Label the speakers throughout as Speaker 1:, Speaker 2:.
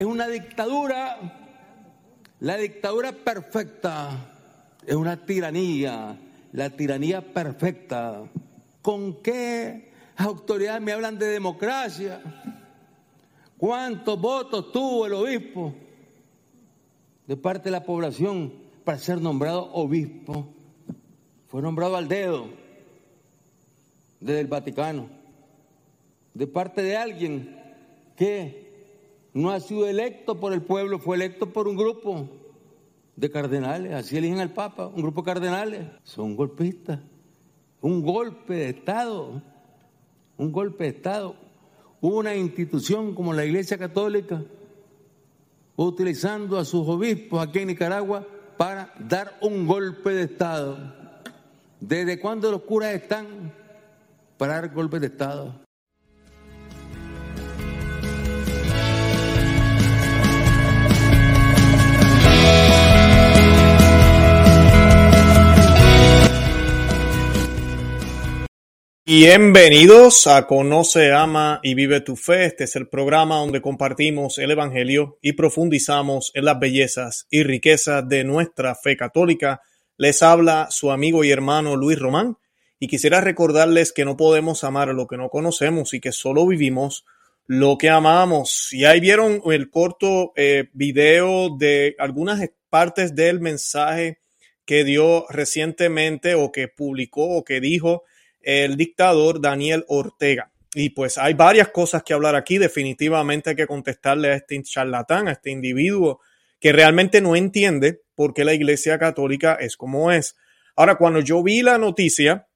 Speaker 1: Es una dictadura, la dictadura perfecta, es una tiranía, la tiranía perfecta. ¿Con qué autoridades me hablan de democracia? ¿Cuántos votos tuvo el obispo de parte de la población para ser nombrado obispo? Fue nombrado al dedo desde el Vaticano, de parte de alguien que no ha sido electo por el pueblo, fue electo por un grupo de cardenales, así eligen al Papa, un grupo de cardenales, son golpistas, un golpe de Estado, un golpe de Estado, una institución como la Iglesia Católica, utilizando a sus obispos aquí en Nicaragua para dar un golpe de Estado. ¿Desde cuándo los curas están para dar golpes de Estado?
Speaker 2: Bienvenidos a Conoce, Ama y Vive tu Fe. Este es el programa donde compartimos el Evangelio y profundizamos en las bellezas y riquezas de nuestra fe católica. Les habla su amigo y hermano Luis Román y quisiera recordarles que no podemos amar lo que no conocemos y que solo vivimos lo que amamos. Y ahí vieron el corto eh, video de algunas partes del mensaje que dio recientemente o que publicó o que dijo el dictador Daniel Ortega. Y pues hay varias cosas que hablar aquí. Definitivamente hay que contestarle a este charlatán, a este individuo que realmente no entiende por qué la Iglesia Católica es como es. Ahora, cuando yo vi la noticia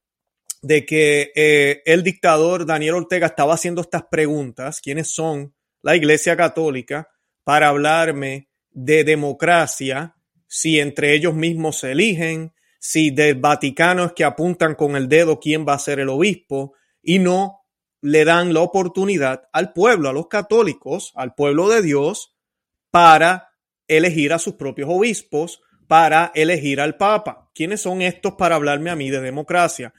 Speaker 2: de que eh, el dictador Daniel Ortega estaba haciendo estas preguntas, ¿quiénes son la Iglesia Católica? Para hablarme de democracia, si entre ellos mismos se eligen, si del Vaticano es que apuntan con el dedo quién va a ser el obispo y no le dan la oportunidad al pueblo, a los católicos, al pueblo de Dios, para elegir a sus propios obispos, para elegir al Papa. ¿Quiénes son estos para hablarme a mí de democracia?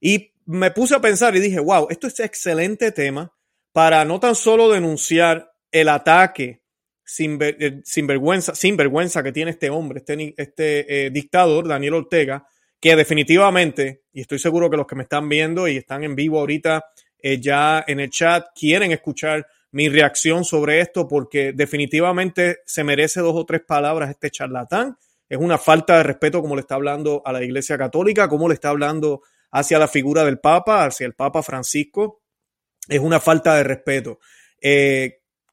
Speaker 2: Y me puse a pensar y dije, wow, esto es excelente tema para no tan solo denunciar el ataque sin, eh, sin, vergüenza, sin vergüenza que tiene este hombre, este, este eh, dictador, Daniel Ortega, que definitivamente, y estoy seguro que los que me están viendo y están en vivo ahorita eh, ya en el chat, quieren escuchar mi reacción sobre esto porque definitivamente se merece dos o tres palabras este charlatán. Es una falta de respeto como le está hablando a la Iglesia Católica, como le está hablando hacia la figura del Papa, hacia el Papa Francisco. Es una falta de respeto.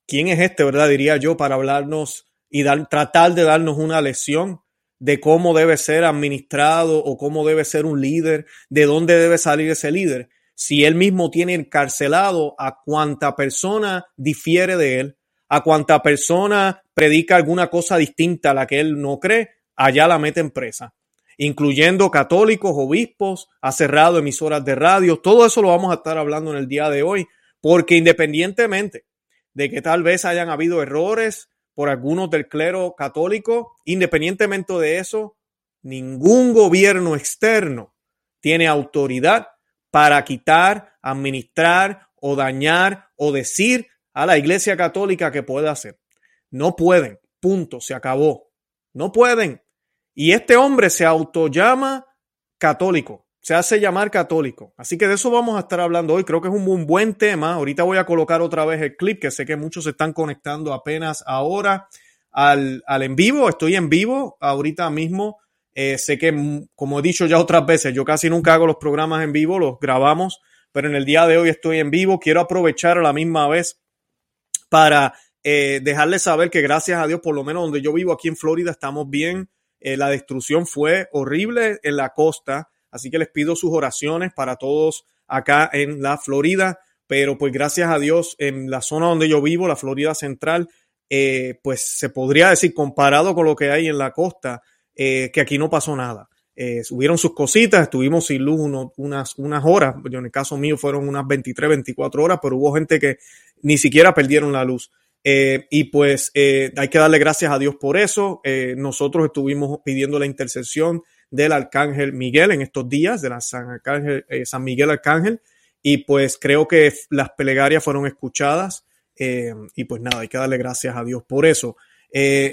Speaker 2: ¿Quién es este, verdad? Diría yo, para hablarnos y tratar de darnos una lección de cómo debe ser administrado o cómo debe ser un líder, de dónde debe salir ese líder. Si él mismo tiene encarcelado a cuanta persona difiere de él, a cuanta persona predica alguna cosa distinta a la que él no cree, allá la mete en presa, incluyendo católicos, obispos, ha cerrado emisoras de radio, todo eso lo vamos a estar hablando en el día de hoy, porque independientemente de que tal vez hayan habido errores por algunos del clero católico. Independientemente de eso, ningún gobierno externo tiene autoridad para quitar, administrar o dañar o decir a la Iglesia Católica que puede hacer. No pueden. Punto. Se acabó. No pueden. Y este hombre se autollama católico se hace llamar católico. Así que de eso vamos a estar hablando hoy. Creo que es un buen tema. Ahorita voy a colocar otra vez el clip, que sé que muchos se están conectando apenas ahora al, en vivo. Estoy en vivo ahorita mismo. Eh, sé que, mm, como he dicho ya otras veces, yo casi nunca hago los programas en vivo, los grabamos, pero en el día de hoy estoy en vivo. Quiero aprovechar a la misma vez para eh, dejarles saber que gracias a Dios, por lo menos donde yo vivo aquí en Florida, estamos bien. Eh, la destrucción fue horrible en la costa Así que les pido sus oraciones para todos acá en la Florida. Pero pues gracias a Dios, en la zona donde yo vivo, la Florida Central, eh, pues se podría decir, comparado con lo que hay en la costa, eh, que aquí no pasó nada. Eh, subieron sus cositas, estuvimos sin luz unas, unas horas, yo en el caso mío fueron unas 23, 24 horas, pero hubo gente que ni siquiera perdieron la luz. y pues hay que darle gracias a Dios por eso. nosotros estuvimos pidiendo la intercesión del Arcángel Miguel en estos días, de la San, Arcángel, eh, San Miguel Arcángel, y pues creo que las plegarias fueron escuchadas y pues nada, hay que darle gracias a Dios por eso.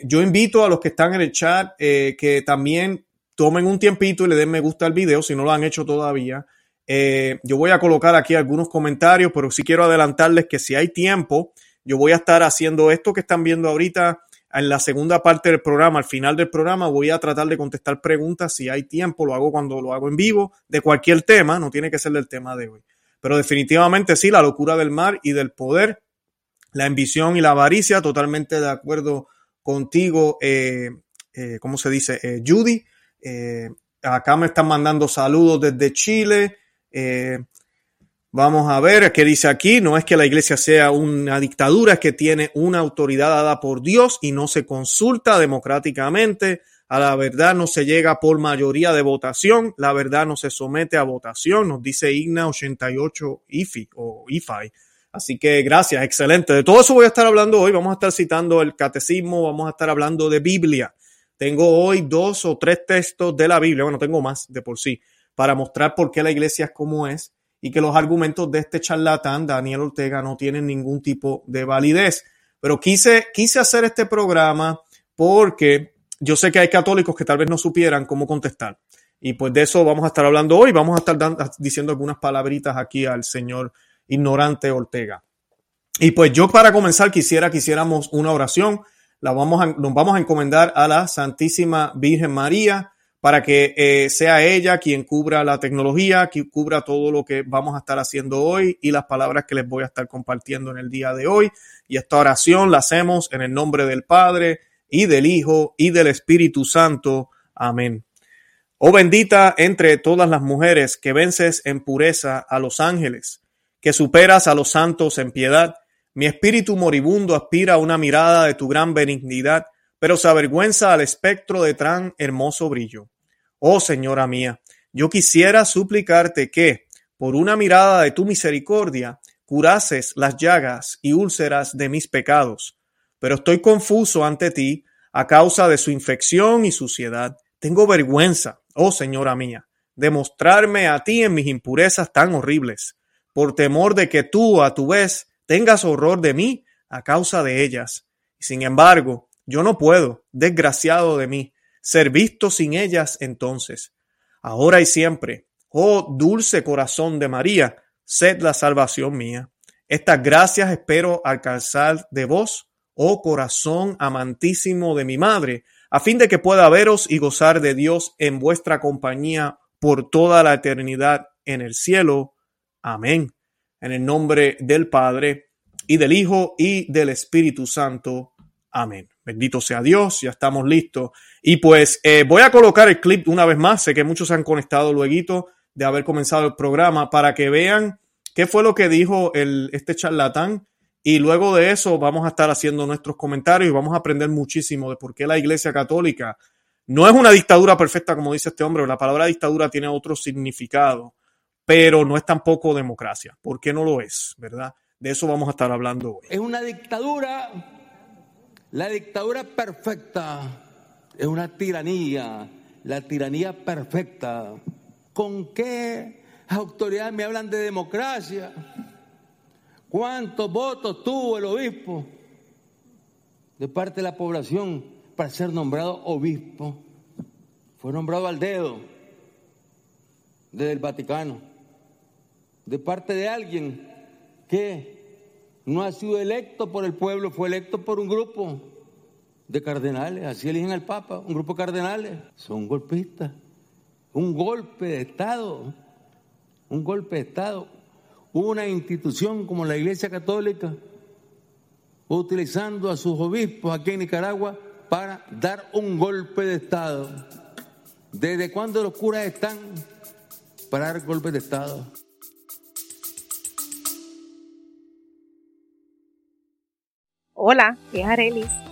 Speaker 2: yo invito a los que están en el chat que también tomen un tiempito y le den me gusta al video si no lo han hecho todavía. yo voy a colocar aquí algunos comentarios, pero sí quiero adelantarles que si hay tiempo, yo voy a estar haciendo esto que están viendo ahorita en la segunda parte del programa, al final del programa, voy a tratar de contestar preguntas si hay tiempo, lo hago cuando lo hago en vivo, de cualquier tema, no tiene que ser del tema de hoy. Pero definitivamente sí, la locura del mar y del poder, la ambición y la avaricia, totalmente de acuerdo contigo, eh, eh, ¿cómo se dice? Eh, Judy. acá me están mandando saludos desde Chile. Vamos a ver qué dice aquí. No es que la iglesia sea una dictadura, es que tiene una autoridad dada por Dios y no se consulta democráticamente. A la verdad no se llega por mayoría de votación. La verdad no se somete a votación, nos dice Igna 88 IFI o IFI. Así que gracias, excelente. De todo eso voy a estar hablando hoy. Vamos a estar citando el catecismo, vamos a estar hablando de Biblia. Tengo hoy dos o tres textos de la Biblia, bueno, tengo más de por sí, para mostrar por qué la iglesia es como es y que los argumentos de este charlatán, Daniel Ortega, no tienen ningún tipo de validez. Pero quise, quise hacer este programa porque yo sé que hay católicos que tal vez no supieran cómo contestar. Y pues de eso vamos a estar hablando hoy. Vamos a estar diciendo algunas palabritas aquí al señor ignorante Ortega. Y pues yo para comenzar quisiera que hiciéramos una oración. La vamos nos vamos a encomendar a la Santísima Virgen María para que eh, sea ella quien cubra la tecnología, quien cubra todo lo que vamos a estar haciendo hoy y las palabras que les voy a estar compartiendo en el día de hoy. Y esta oración la hacemos en el nombre del Padre y del Hijo y del Espíritu Santo. Amén. Oh bendita entre todas las mujeres que vences en pureza a los ángeles, que superas a los santos en piedad, mi espíritu moribundo aspira a una mirada de tu gran benignidad, pero se avergüenza al espectro de tan hermoso brillo. Oh Señora mía, yo quisiera suplicarte que, por una mirada de tu misericordia, curases las llagas y úlceras de mis pecados. Pero estoy confuso ante ti a causa de su infección y suciedad. Tengo vergüenza, oh Señora mía, de mostrarme a ti en mis impurezas tan horribles, por temor de que tú, a tu vez, tengas horror de mí a causa de ellas. Sin embargo, yo no puedo, desgraciado de mí, ser visto sin ellas entonces. Ahora y siempre, oh dulce corazón de María, sed la salvación mía. Estas gracias espero alcanzar de vos, oh corazón amantísimo de mi madre, a fin de que pueda veros y gozar de Dios en vuestra compañía por toda la eternidad en el cielo. Amén. En el nombre del Padre, y del Hijo, y del Espíritu Santo. Amén. Bendito sea Dios, ya estamos listos. Y pues eh, voy a colocar el clip una vez más. Sé que muchos se han conectado luego de haber comenzado el programa para que vean qué fue lo que dijo el, este charlatán. Y luego de eso vamos a estar haciendo nuestros comentarios y vamos a aprender muchísimo de por qué la Iglesia Católica no es una dictadura perfecta, como dice este hombre. La palabra dictadura tiene otro significado, pero no es tampoco democracia. ¿Por qué no lo es? ¿Verdad? De eso vamos a estar hablando hoy.
Speaker 1: Es una dictadura la dictadura perfecta es una tiranía, la tiranía perfecta. ¿Con qué autoridad me hablan de democracia? ¿Cuántos votos tuvo el obispo de parte de la población para ser nombrado obispo? Fue nombrado al dedo desde el Vaticano, de parte de alguien que no ha sido electo por el pueblo, fue electo por un grupo de cardenales, así eligen al Papa, un grupo de cardenales, son golpistas, un golpe de Estado, un golpe de Estado, una institución como la Iglesia Católica, utilizando a sus obispos aquí en Nicaragua para dar un golpe de Estado. ¿Desde cuándo los curas están para dar golpes de Estado?
Speaker 3: Hola, es Arelis.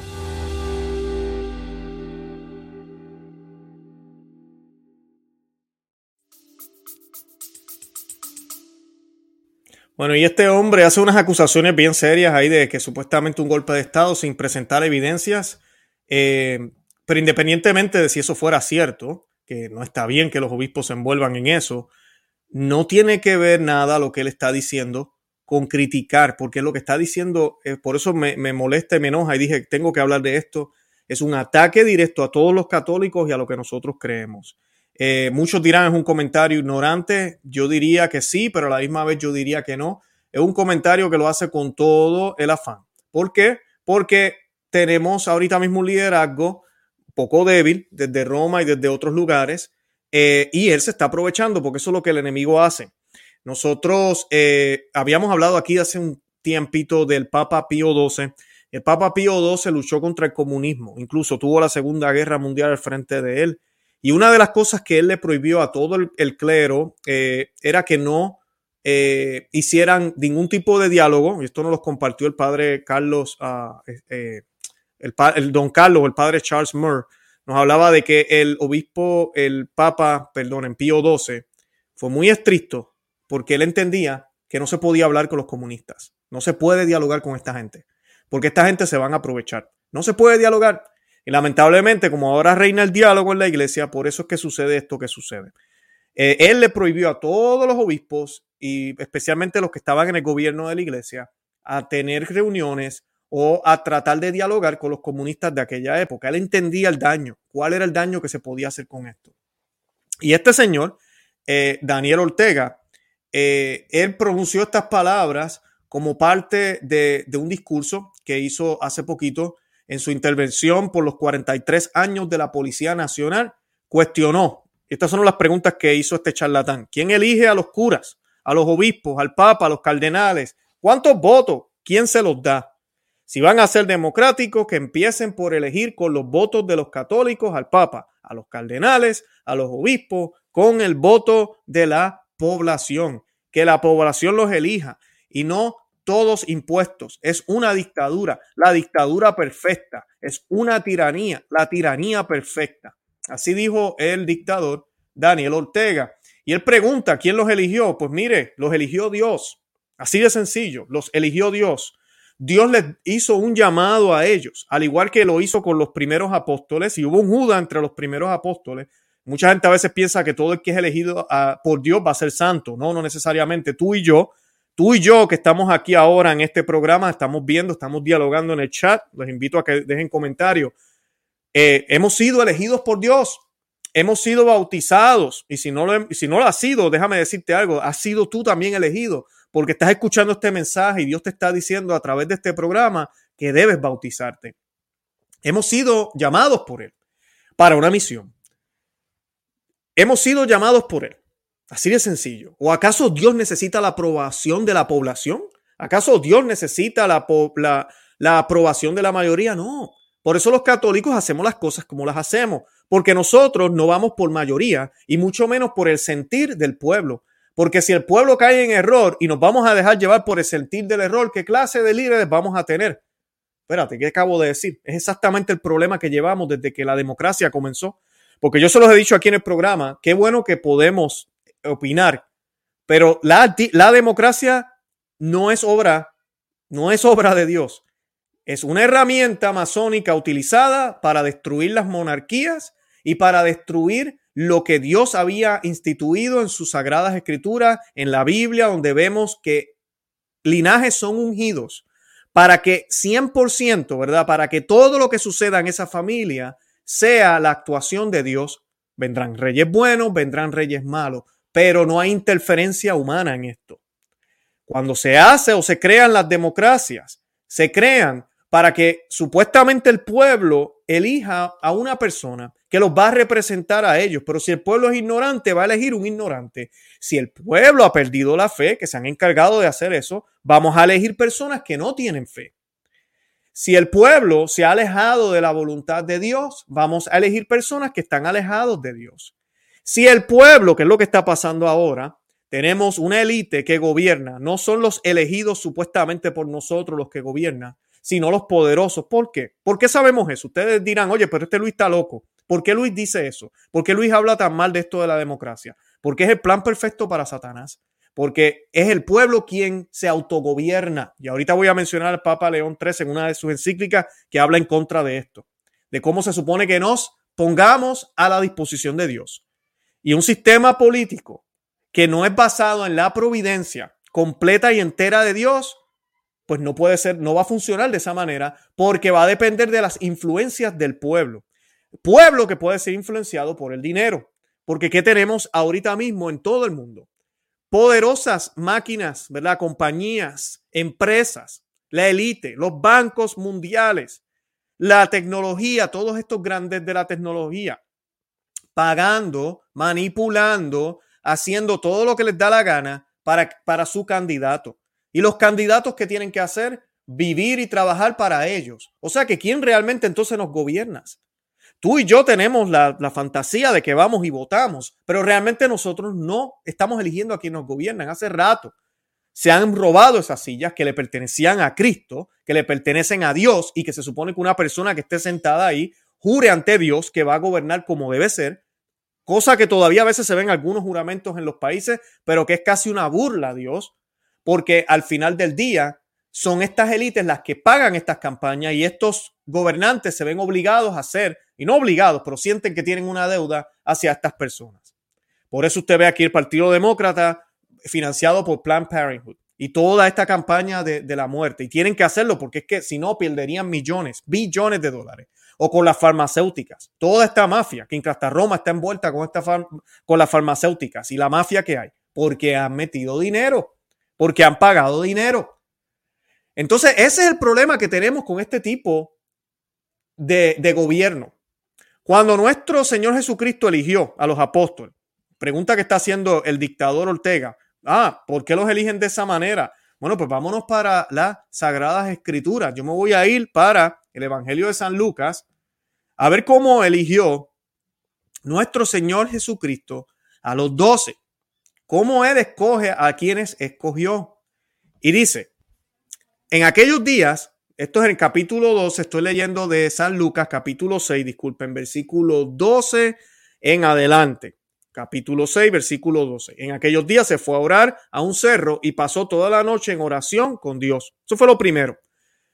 Speaker 2: Bueno, y este hombre hace unas acusaciones bien serias ahí de que supuestamente un golpe de Estado sin presentar evidencias, eh, pero independientemente de si eso fuera cierto, que no está bien que los obispos se envuelvan en eso, no tiene que ver nada lo que él está diciendo con criticar, porque lo que está diciendo, eh, por eso me, me molesta y me enoja y dije, tengo que hablar de esto, es un ataque directo a todos los católicos y a lo que nosotros creemos. Eh, muchos dirán es un comentario ignorante, yo diría que sí, pero a la misma vez yo diría que no. Es un comentario que lo hace con todo el afán. ¿Por qué? Porque tenemos ahorita mismo un liderazgo poco débil desde Roma y desde otros lugares eh, y él se está aprovechando porque eso es lo que el enemigo hace. Nosotros eh, habíamos hablado aquí hace un tiempito del Papa Pío XII. El Papa Pío XII luchó contra el comunismo, incluso tuvo la Segunda Guerra Mundial al frente de él. Y una de las cosas que él le prohibió a todo el, clero eh, era que no eh, hicieran ningún tipo de diálogo. Y esto nos lo compartió el padre Carlos, uh, el, don Carlos, el padre Charles Murr. Nos hablaba de que el obispo, el papa, perdón, en Pío XII, fue muy estricto porque él entendía que no se podía hablar con los comunistas. No se puede dialogar con esta gente, porque esta gente se van a aprovechar. No se puede dialogar. Y lamentablemente, como ahora reina el diálogo en la iglesia, por eso es que sucede esto que sucede. Eh, él le prohibió a todos los obispos y especialmente los que estaban en el gobierno de la iglesia a tener reuniones o a tratar de dialogar con los comunistas de aquella época. Él entendía el daño, cuál era el daño que se podía hacer con esto. Y este señor, eh, Daniel Ortega, eh, él pronunció estas palabras como parte de, un discurso que hizo hace poquito en su intervención por los 43 años de la Policía Nacional. Cuestionó, estas son las preguntas que hizo este charlatán, ¿quién elige a los curas, a los obispos, al papa, a los cardenales? ¿Cuántos votos? ¿Quién se los da? Si van a ser democráticos, que empiecen por elegir con los votos de los católicos al papa, a los cardenales, a los obispos, con el voto de la población, que la población los elija y no todos impuestos. Es una dictadura, la dictadura perfecta, es una tiranía, la tiranía perfecta. Así dijo el dictador Daniel Ortega. Y él pregunta, ¿quién los eligió? Pues mire, los eligió Dios. Así de sencillo, los eligió Dios. Dios les hizo un llamado a ellos, al igual que lo hizo con los primeros apóstoles, y hubo un Judas entre los primeros apóstoles, Mucha gente a veces piensa que todo el que es elegido ah, por Dios va a ser santo. No, no necesariamente. Tú y yo, tú y yo que estamos aquí ahora en este programa, estamos viendo, estamos dialogando en el chat. Les invito a que dejen comentarios. Eh, hemos sido elegidos por Dios. Hemos sido bautizados. Y si no, lo, si no lo has sido, déjame decirte algo. Has sido tú también elegido porque estás escuchando este mensaje y Dios te está diciendo a través de este programa que debes bautizarte. Hemos sido llamados por Él para una misión. Hemos sido llamados por Él. Así de sencillo. ¿O acaso Dios necesita la aprobación de la población? ¿Acaso Dios necesita la, aprobación de la mayoría? No. Por eso los católicos hacemos las cosas como las hacemos, porque nosotros no vamos por mayoría y mucho menos por el sentir del pueblo. Porque si el pueblo cae en error y nos vamos a dejar llevar por el sentir del error, ¿qué clase de líderes vamos a tener? Espérate, ¿qué acabo de decir? Es exactamente el problema que llevamos desde que la democracia comenzó. Porque yo se los he dicho aquí en el programa, qué bueno que podemos opinar, pero la, la democracia no es obra, no es obra de Dios. Es una herramienta masónica utilizada para destruir las monarquías y para destruir lo que Dios había instituido en sus sagradas escrituras, en la Biblia, donde vemos que linajes son ungidos para que 100%, ¿verdad? Para que todo lo que suceda en esa familia sea la actuación de Dios, vendrán reyes buenos, vendrán reyes malos, pero no hay interferencia humana en esto. Cuando se hace o se crean las democracias, se crean para que supuestamente el pueblo elija a una persona que los va a representar a ellos. Pero si el pueblo es ignorante, va a elegir un ignorante. Si el pueblo ha perdido la fe, que se han encargado de hacer eso, vamos a elegir personas que no tienen fe. Si el pueblo se ha alejado de la voluntad de Dios, vamos a elegir personas que están alejados de Dios. Si el pueblo, que es lo que está pasando ahora, tenemos una élite que gobierna, no son los elegidos supuestamente por nosotros los que gobiernan, sino los poderosos. ¿Por qué? ¿Por qué sabemos eso? Ustedes dirán, oye, pero este Luis está loco. ¿Por qué Luis dice eso? ¿Por qué Luis habla tan mal de esto de la democracia? Porque es el plan perfecto para Satanás porque es el pueblo quien se autogobierna. Y ahorita voy a mencionar al Papa León XIII en una de sus encíclicas que habla en contra de esto, de cómo se supone que nos pongamos a la disposición de Dios. Y un sistema político que no es basado en la providencia completa y entera de Dios, pues no puede ser, no va a funcionar de esa manera porque va a depender de las influencias del pueblo. Pueblo que puede ser influenciado por el dinero. Porque ¿qué tenemos ahorita mismo en todo el mundo? Poderosas máquinas, ¿verdad? Compañías, empresas, la élite, los bancos mundiales, la tecnología, todos estos grandes de la tecnología, pagando, manipulando, haciendo todo lo que les da la gana para, para su candidato. Y los candidatos que tienen que hacer, vivir y trabajar para ellos. O sea que ¿quién realmente entonces nos gobierna? Tú y yo tenemos la, la, fantasía de que vamos y votamos, pero realmente nosotros no estamos eligiendo a quien nos gobiernan. Hace rato se han robado esas sillas que le pertenecían a Cristo, que le pertenecen a Dios y que se supone que una persona que esté sentada ahí jure ante Dios que va a gobernar como debe ser, cosa que todavía a veces se ven algunos juramentos en los países, pero que es casi una burla a Dios, porque al final del día son estas élites las que pagan estas campañas y estos gobernantes se ven obligados a hacer, y no obligados, pero sienten que tienen una deuda hacia estas personas. Por eso usted ve aquí el Partido Demócrata financiado por Planned Parenthood y toda esta campaña de, de la muerte. Y tienen que hacerlo porque es que si no perderían millones, billones de dólares o con las farmacéuticas. Toda esta mafia, que hasta Roma está envuelta con, esta con las farmacéuticas y la mafia que hay, porque han metido dinero, porque han pagado dinero. Entonces, ese es el problema que tenemos con este tipo de, de gobierno. Cuando nuestro Señor Jesucristo eligió a los apóstoles, pregunta que está haciendo el dictador Ortega, ah, ¿por qué los eligen de esa manera? Bueno, pues vámonos para las Sagradas Escrituras. Yo me voy a ir para el Evangelio de San Lucas, a ver cómo eligió nuestro Señor Jesucristo a los doce. Cómo Él escoge a quienes escogió. Y dice, en aquellos días, esto es en el capítulo 12, estoy leyendo de San Lucas, capítulo 6, disculpen, versículo 12 en adelante. Capítulo 6, versículo 12. En aquellos días se fue a orar a un cerro y pasó toda la noche en oración con Dios. Eso fue lo primero.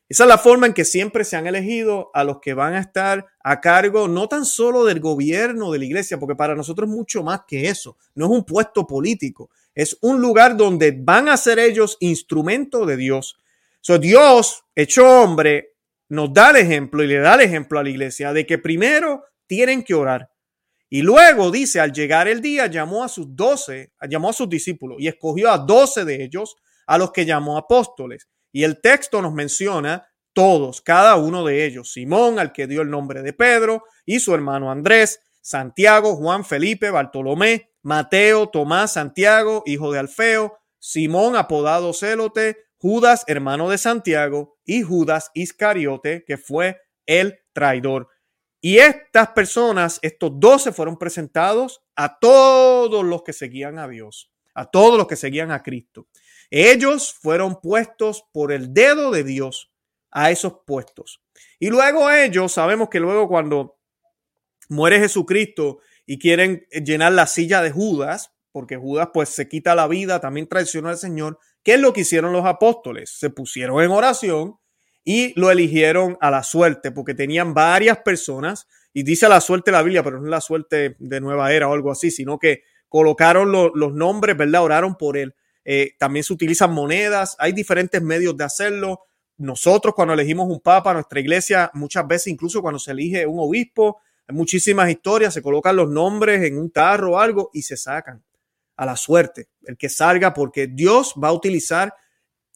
Speaker 2: Esa es la forma en que siempre se han elegido a los que van a estar a cargo no tan solo del gobierno de la iglesia, porque para nosotros es mucho más que eso. No es un puesto político, es un lugar donde van a ser ellos instrumento de Dios. So, Dios, hecho hombre, nos da el ejemplo y le da el ejemplo a la iglesia de que primero tienen que orar. Y luego dice, al llegar el día, llamó a sus doce, llamó a sus discípulos y escogió a doce de ellos, a los que llamó apóstoles y el texto nos menciona todos, cada uno de ellos. Simón, al que dio el nombre de Pedro, y su hermano Andrés, Santiago, Juan, Felipe, Bartolomé, Mateo, Tomás, Santiago, hijo de Alfeo, Simón, apodado Célote, Judas, hermano de Santiago, y Judas Iscariote, que fue el traidor. Y estas personas, estos doce, fueron presentados a todos los que seguían a Dios, a todos los que seguían a Cristo. Ellos fueron puestos por el dedo de Dios a esos puestos. Y luego ellos, sabemos que luego cuando muere Jesucristo y quieren llenar la silla de Judas, porque Judas pues se quita la vida, también traicionó al Señor, ¿qué es lo que hicieron los apóstoles? Se pusieron en oración y lo eligieron a la suerte, porque tenían varias personas, y dice la suerte la Biblia, pero no es la suerte de nueva era o algo así, sino que colocaron los nombres, ¿verdad? Oraron por él. Eh, también se utilizan monedas, hay diferentes medios de hacerlo. Nosotros cuando elegimos un papa, nuestra iglesia, muchas veces incluso cuando se elige un obispo, hay muchísimas historias, se colocan los nombres en un tarro o algo y se sacan a la suerte, el que salga, porque Dios va a utilizar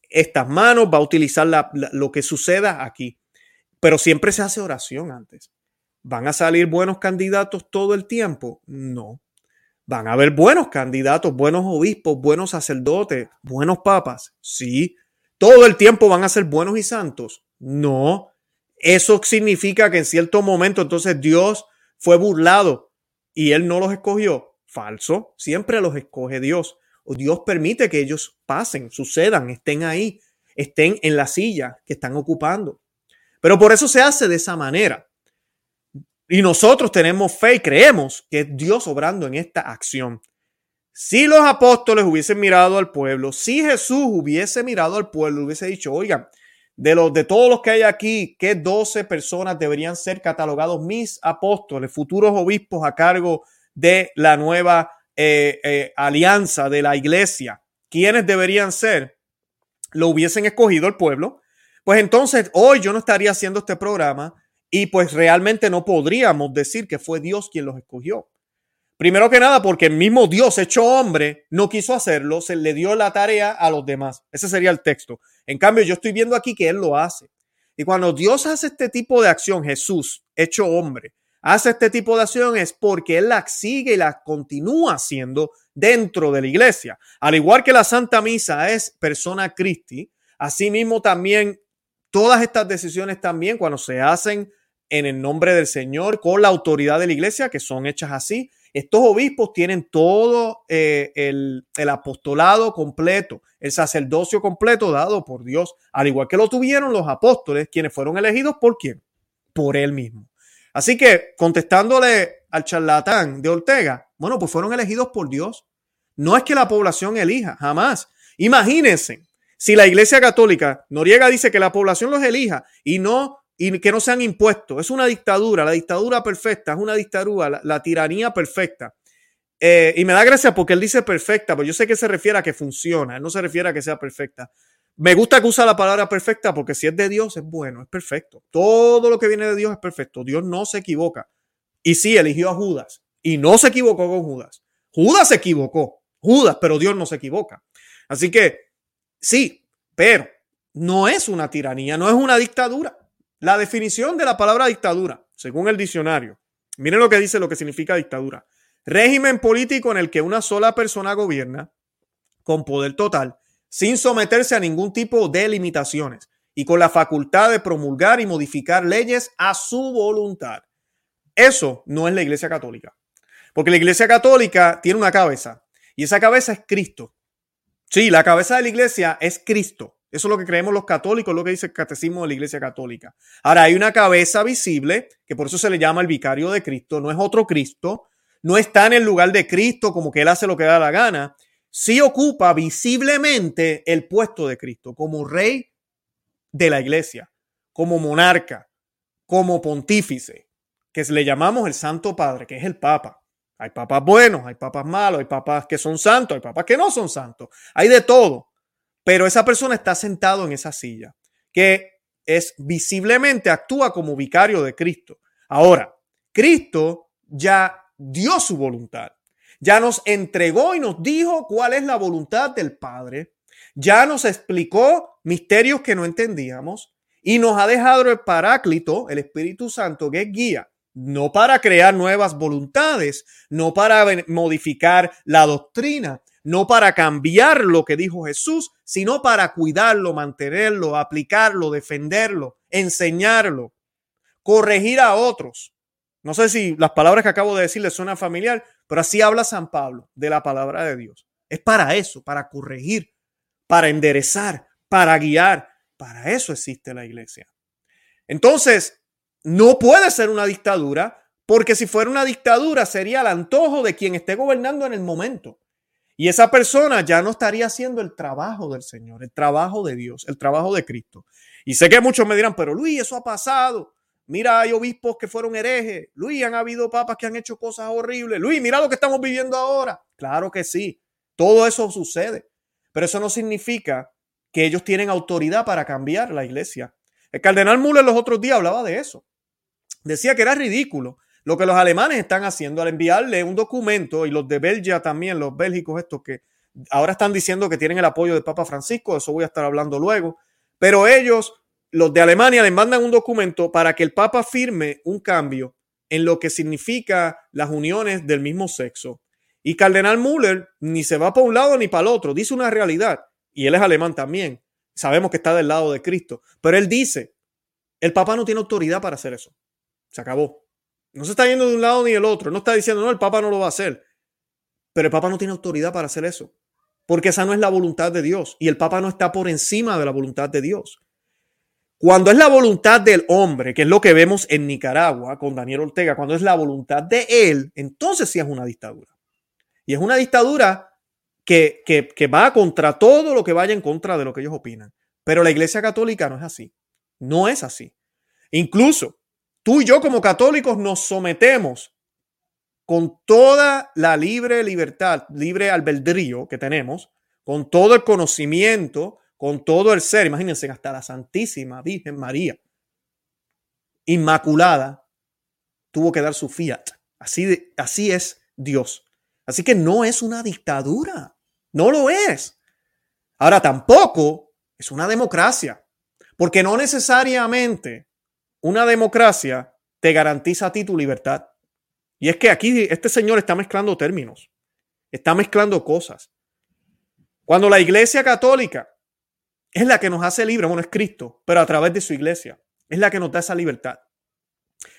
Speaker 2: estas manos, va a utilizar lo que suceda aquí. Pero siempre se hace oración antes. ¿Van a salir buenos candidatos todo el tiempo? No. Van a haber buenos candidatos, buenos obispos, buenos sacerdotes, buenos papas. Sí. ¿Todo el tiempo van a ser buenos y santos? No. Eso significa que en cierto momento entonces Dios fue burlado y él no los escogió. Falso. Siempre los escoge Dios. O Dios permite que ellos pasen, sucedan, estén ahí, estén en la silla que están ocupando. Pero por eso se hace de esa manera. Y nosotros tenemos fe y creemos que es Dios obrando en esta acción. Si los apóstoles hubiesen mirado al pueblo, si Jesús hubiese mirado al pueblo, hubiese dicho, oigan, de los de todos los que hay aquí, ¿qué 12 personas deberían ser catalogados mis apóstoles, futuros obispos a cargo de la nueva eh, eh, alianza de la iglesia? ¿Quiénes deberían ser? Lo hubiesen escogido el pueblo. Pues entonces hoy yo no estaría haciendo este programa y pues realmente no podríamos decir que fue Dios quien los escogió. Primero que nada, porque el mismo Dios hecho hombre no quiso hacerlo, se le dio la tarea a los demás. Ese sería el texto. En cambio, yo estoy viendo aquí que Él lo hace. Y cuando Dios hace este tipo de acción, Jesús, hecho hombre, hace este tipo de acción es porque Él la sigue y la continúa haciendo dentro de la iglesia. Al igual que la Santa Misa es persona Christi, asimismo también todas estas decisiones también cuando se hacen en el nombre del Señor, con la autoridad de la iglesia, que son hechas así, estos obispos tienen todo eh, el, apostolado completo, el sacerdocio completo dado por Dios, al igual que lo tuvieron los apóstoles, quienes fueron elegidos por quién? Por él mismo. Así que contestándole al charlatán de Ortega, bueno, pues fueron elegidos por Dios. No es que la población elija, jamás. Imagínense, si la Iglesia Católica, Noriega dice que la población los elija y no y que no sean impuestos. Es una dictadura, la dictadura perfecta, es una dictadura, la, tiranía perfecta. Eh, y me da gracia porque él dice perfecta, pero yo sé que se refiere a que funciona, él no se refiere a que sea perfecta. Me gusta que usa la palabra perfecta porque si es de Dios es bueno, es perfecto. Todo lo que viene de Dios es perfecto. Dios no se equivoca. Y sí, eligió a Judas y no se equivocó con Judas. Judas se equivocó, Judas, pero Dios no se equivoca. Así que sí, pero no es una tiranía, no es una dictadura. La definición de la palabra dictadura, según el diccionario, miren lo que dice lo que significa dictadura. Régimen político en el que una sola persona gobierna con poder total, sin someterse a ningún tipo de limitaciones y con la facultad de promulgar y modificar leyes a su voluntad. Eso no es la Iglesia Católica. Porque la Iglesia Católica tiene una cabeza y esa cabeza es Cristo. Sí, la cabeza de la Iglesia es Cristo. Eso es lo que creemos los católicos, lo que dice el catecismo de la Iglesia Católica. Ahora, hay una cabeza visible, que por eso se le llama el vicario de Cristo, no es otro Cristo, no está en el lugar de Cristo como que él hace lo que da la gana, sí ocupa visiblemente el puesto de Cristo como rey de la Iglesia, como monarca, como pontífice, que le llamamos el Santo Padre, que es el Papa. Hay papas buenos, hay papas malos, hay papas que son santos, hay papas que no son santos, hay de todo. Pero esa persona está sentado en esa silla, que es visiblemente actúa como vicario de Cristo. Ahora, Cristo ya dio su voluntad. Ya nos entregó y nos dijo cuál es la voluntad del Padre. Ya nos explicó misterios que no entendíamos y nos ha dejado el Paráclito, el Espíritu Santo, que es guía, no para crear nuevas voluntades, no para modificar la doctrina, no para cambiar lo que dijo Jesús, sino para cuidarlo, mantenerlo, aplicarlo, defenderlo, enseñarlo, corregir a otros. No sé si las palabras que acabo de decir les suenan familiar, pero así habla San Pablo de la palabra de Dios. Es para eso, para corregir, para enderezar, para guiar. Para eso existe la iglesia. Entonces, no puede ser una dictadura, porque si fuera una dictadura sería el antojo de quien esté gobernando en el momento. Y esa persona ya no estaría haciendo el trabajo del Señor, el trabajo de Dios, el trabajo de Cristo. Y sé que muchos me dirán, pero Luis, eso ha pasado. Mira, hay obispos que fueron herejes. Luis, han habido papas que han hecho cosas horribles. Luis, mira lo que estamos viviendo ahora. Claro que sí, todo eso sucede. Pero eso no significa que ellos tienen autoridad para cambiar la iglesia. El cardenal Müller los otros días hablaba de eso. Decía que era ridículo lo que los alemanes están haciendo al enviarle un documento y los de Bélgica también, los bélgicos estos que ahora están diciendo que tienen el apoyo del Papa Francisco, eso voy a estar hablando luego, pero ellos, los de Alemania, les mandan un documento para que el Papa firme un cambio en lo que significa las uniones del mismo sexo. Y Cardenal Müller ni se va para un lado ni para el otro, dice una realidad, y él es alemán también, sabemos que está del lado de Cristo, pero él dice, el Papa no tiene autoridad para hacer eso, se acabó. No se está yendo de un lado ni del otro. No está diciendo, no, el Papa no lo va a hacer. Pero el Papa no tiene autoridad para hacer eso. Porque esa no es la voluntad de Dios. Y el Papa no está por encima de la voluntad de Dios. Cuando es la voluntad del hombre, que es lo que vemos en Nicaragua con Daniel Ortega, cuando es la voluntad de él, entonces sí es una dictadura. Y es una dictadura que, que, que va contra todo lo que vaya en contra de lo que ellos opinan. Pero la Iglesia Católica no es así. No es así. Incluso tú y yo como católicos nos sometemos con toda la libre libertad, libre albedrío que tenemos, con todo el conocimiento, con todo el ser. Imagínense, hasta la Santísima Virgen María, Inmaculada, tuvo que dar su fiat. Así, de, así es Dios. Así que no es una dictadura. No lo es. Ahora tampoco es una democracia. Porque no necesariamente una democracia te garantiza a ti tu libertad. Y es que aquí este señor está mezclando términos, está mezclando cosas. Cuando la iglesia católica es la que nos hace libre, bueno, es Cristo, pero a través de su iglesia, es la que nos da esa libertad.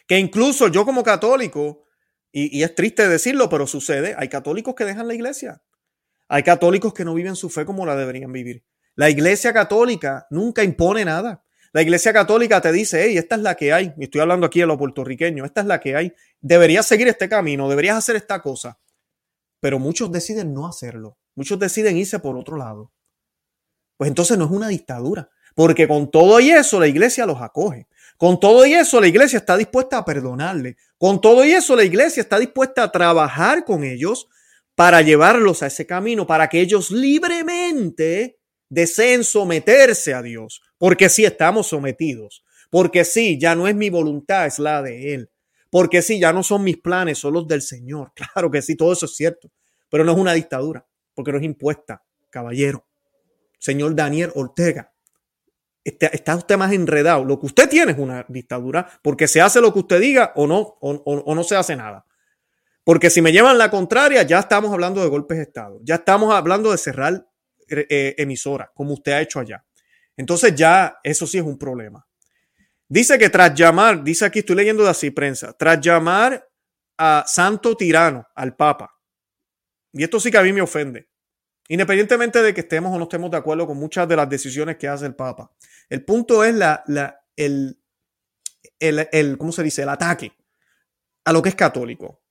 Speaker 2: Que incluso yo como católico, y, y es triste decirlo, pero sucede, hay católicos que dejan la iglesia. Hay católicos que no viven su fe como la deberían vivir. La iglesia católica nunca impone nada. La iglesia católica te dice, hey, esta es la que hay. Y estoy hablando aquí de los puertorriqueños, esta es la que hay. Deberías seguir este camino, deberías hacer esta cosa. Pero muchos deciden no hacerlo. Muchos deciden irse por otro lado. Pues entonces no es una dictadura. Porque con todo y eso la iglesia los acoge. Con todo y eso la iglesia está dispuesta a perdonarle. Con todo y eso la iglesia está dispuesta a trabajar con ellos para llevarlos a ese camino, para que ellos libremente deseen someterse a Dios, porque sí estamos sometidos, porque sí, ya no es mi voluntad, es la de Él, porque sí, ya no son mis planes, son los del Señor. Claro que sí, todo eso es cierto, pero no es una dictadura, porque no es impuesta, caballero. Señor Daniel Ortega, está, usted más enredado. Lo que usted tiene es una dictadura, porque se hace lo que usted diga o no, o, no se hace nada. Porque si me llevan la contraria, ya estamos hablando de golpes de Estado, ya estamos hablando de cerrar eh, emisora, como usted ha hecho allá. Entonces ya eso sí es un problema. Dice que tras llamar, dice aquí, estoy leyendo de así prensa, tras llamar a santo tirano, al papa, y esto sí que a mí me ofende, independientemente de que estemos o no estemos de acuerdo con muchas de las decisiones que hace el papa, el punto es la, la, el, el, el, ¿cómo se dice? El ataque a lo que es católico.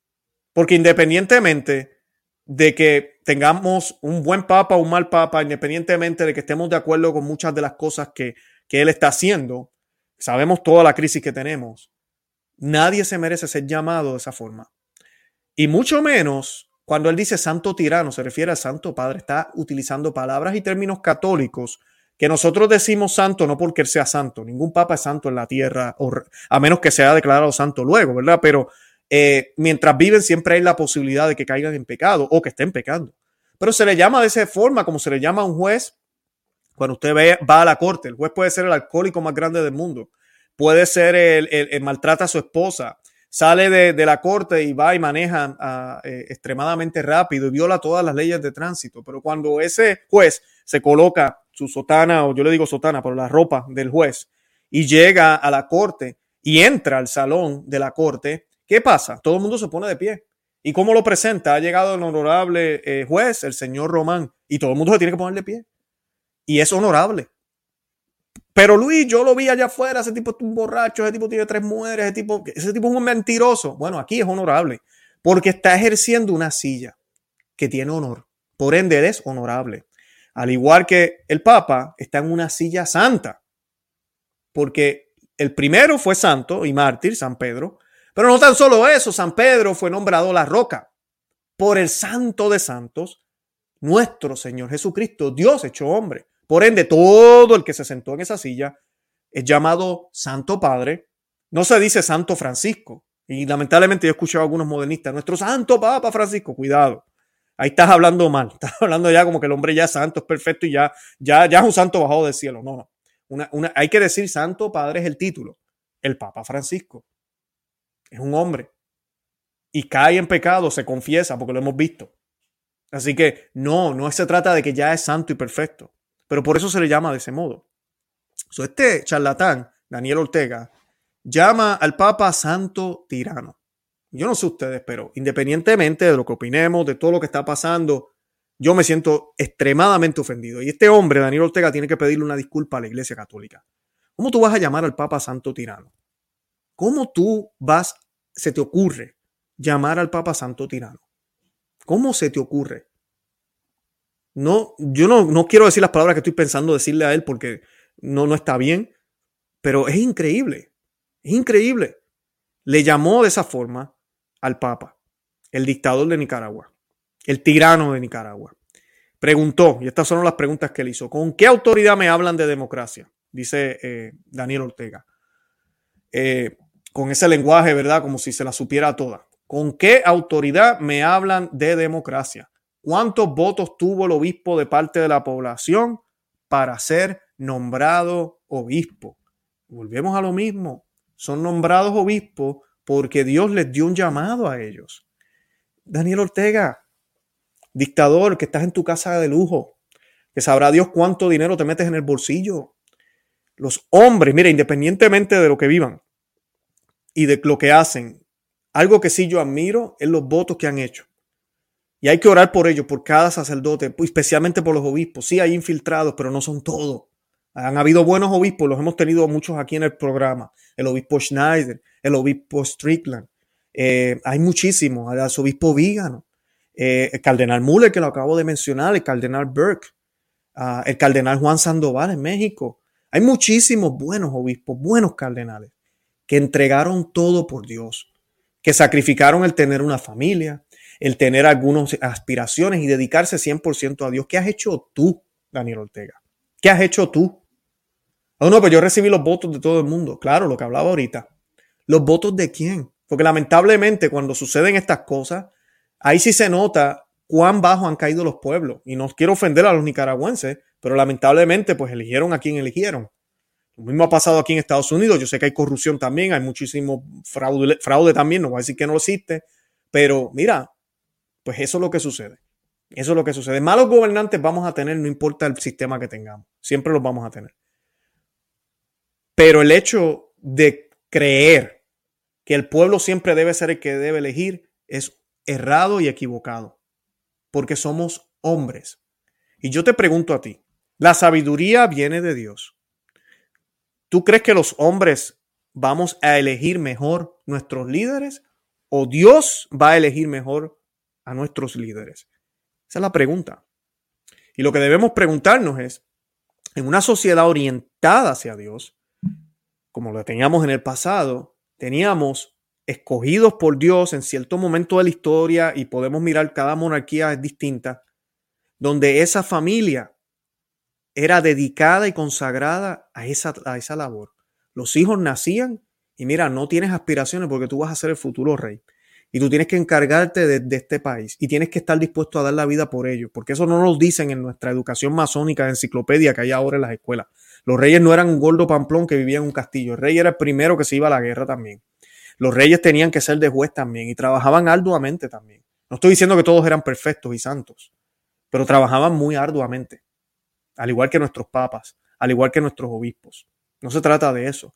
Speaker 2: Porque independientemente de que tengamos un buen papa o un mal papa, independientemente de que estemos de acuerdo con muchas de las cosas que, que él está haciendo, sabemos toda la crisis que tenemos, nadie se merece ser llamado de esa forma. Y mucho menos cuando él dice santo tirano, se refiere al santo padre, está utilizando palabras y términos católicos que nosotros decimos santo no porque él sea santo, ningún papa es santo en la tierra, a menos que sea declarado santo luego, ¿verdad? Pero eh, mientras viven siempre hay la posibilidad de que caigan en pecado o que estén pecando. Pero se le llama de esa forma, como se le llama a un juez cuando usted va a la corte. El juez puede ser el alcohólico más grande del mundo, puede ser el, el, maltrata a su esposa, sale de, la corte y va y maneja uh, eh, extremadamente rápido y viola todas las leyes de tránsito. Pero cuando ese juez se coloca su sotana, o yo le digo sotana, pero la ropa del juez, y llega a la corte y entra al salón de la corte, ¿Qué pasa? Todo el mundo se pone de pie. ¿Y cómo lo presenta? Ha llegado el honorable eh, juez, el señor Román, y todo el mundo se tiene que poner de pie. Y es honorable. Pero Luis, yo lo vi allá afuera, ese tipo es un borracho, ese tipo tiene tres mujeres, ese tipo, ese tipo es un mentiroso. Bueno, aquí es honorable, porque está ejerciendo una silla que tiene honor. Por ende, es honorable. Al igual que el Papa está en una silla santa, porque el primero fue santo y mártir, San Pedro, pero no tan solo eso, San Pedro fue nombrado la roca por el santo de santos, nuestro Señor Jesucristo, Dios hecho hombre. Por ende, todo el que se sentó en esa silla es llamado Santo Padre. No se dice Santo Francisco. Y lamentablemente yo he escuchado a algunos modernistas, nuestro Santo Papa Francisco, cuidado. Ahí estás hablando mal, estás hablando ya como que el hombre ya es santo, es perfecto y ya, ya, ya es un santo bajado del cielo. No, no. Hay que decir Santo Padre es el título. El Papa Francisco es un hombre. Y cae en pecado, se confiesa, porque lo hemos visto. Así que no, no se trata de que ya es santo y perfecto. Pero por eso se le llama de ese modo. So, este charlatán, Daniel Ortega, llama al Papa santo tirano. Yo no sé ustedes, pero independientemente de lo que opinemos, de todo lo que está pasando, yo me siento extremadamente ofendido. Y este hombre, Daniel Ortega, tiene que pedirle una disculpa a la Iglesia Católica. ¿Cómo tú vas a llamar al Papa santo tirano? ¿Cómo tú vas, se te ocurre llamar al Papa Santo tirano? ¿Cómo se te ocurre? No, yo no, no quiero decir las palabras que estoy pensando decirle a él porque no, no está bien, pero es increíble, es increíble. Le llamó de esa forma al Papa, el dictador de Nicaragua, el tirano de Nicaragua. Preguntó, y estas son las preguntas que él hizo, ¿con qué autoridad me hablan de democracia? Dice eh, Daniel Ortega. Eh, con ese lenguaje, ¿verdad? Como si se la supiera toda. ¿Con qué autoridad me hablan de democracia? ¿Cuántos votos tuvo el obispo de parte de la población para ser nombrado obispo? Volvemos a lo mismo. Son nombrados obispos porque Dios les dio un llamado a ellos. Daniel Ortega, dictador, que estás en tu casa de lujo, que sabrá Dios cuánto dinero te metes en el bolsillo. Los hombres, mira, independientemente de lo que vivan y de lo que hacen, algo que sí yo admiro es los votos que han hecho. Y hay que orar por ellos, por cada sacerdote, especialmente por los obispos. Sí, hay infiltrados, pero no son todos. Han habido buenos obispos, los hemos tenido muchos aquí en el programa. El obispo Schneider, el obispo Strickland. Eh, hay muchísimos, el arzobispo Vígano, eh, el cardenal Muller, que lo acabo de mencionar, el cardenal Burke, ah, el cardenal Juan Sandoval en México. Hay muchísimos buenos obispos, buenos cardenales, que entregaron todo por Dios, que sacrificaron el tener una familia, el tener algunas aspiraciones y dedicarse 100% a Dios. ¿Qué has hecho tú, Daniel Ortega? ¿Qué has hecho tú? Oh, no, pues yo recibí los votos de todo el mundo. Claro, lo que hablaba ahorita. ¿Los votos de quién? Porque lamentablemente cuando suceden estas cosas, ahí sí se nota cuán bajo han caído los pueblos. Y no quiero ofender a los nicaragüenses, pero lamentablemente pues eligieron a quien eligieron. Lo mismo ha pasado aquí en Estados Unidos. Yo sé que hay corrupción también, hay muchísimo fraude, fraude también, no voy a decir que no existe, pero mira, pues eso es lo que sucede. Eso es lo que sucede. Malos gobernantes vamos a tener, no importa el sistema que tengamos, siempre los vamos a tener. Pero el hecho de creer que el pueblo siempre debe ser el que debe elegir es errado y equivocado, porque somos hombres. Y yo te pregunto a ti, la sabiduría viene de Dios. ¿Tú crees que los hombres vamos a elegir mejor nuestros líderes o Dios va a elegir mejor a nuestros líderes? Esa es la pregunta. Y lo que debemos preguntarnos es, en una sociedad orientada hacia Dios, como lo teníamos en el pasado, teníamos escogidos por Dios en cierto momento de la historia y podemos mirar cada monarquía es distinta, donde esa familia era dedicada y consagrada a esa, a esa labor. Los hijos nacían y mira, no tienes aspiraciones porque tú vas a ser el futuro rey. Y tú tienes que encargarte de, de, este país y tienes que estar dispuesto a dar la vida por ellos, porque eso no nos dicen en nuestra educación masónica, enciclopedia que hay ahora en las escuelas. Los reyes no eran un gordo pamplón que vivía en un castillo. El rey era el primero que se iba a la guerra también. Los reyes tenían que ser de juez también y trabajaban arduamente también. No estoy diciendo que todos eran perfectos y santos, pero trabajaban muy arduamente, al igual que nuestros papas, al igual que nuestros obispos. No se trata de eso.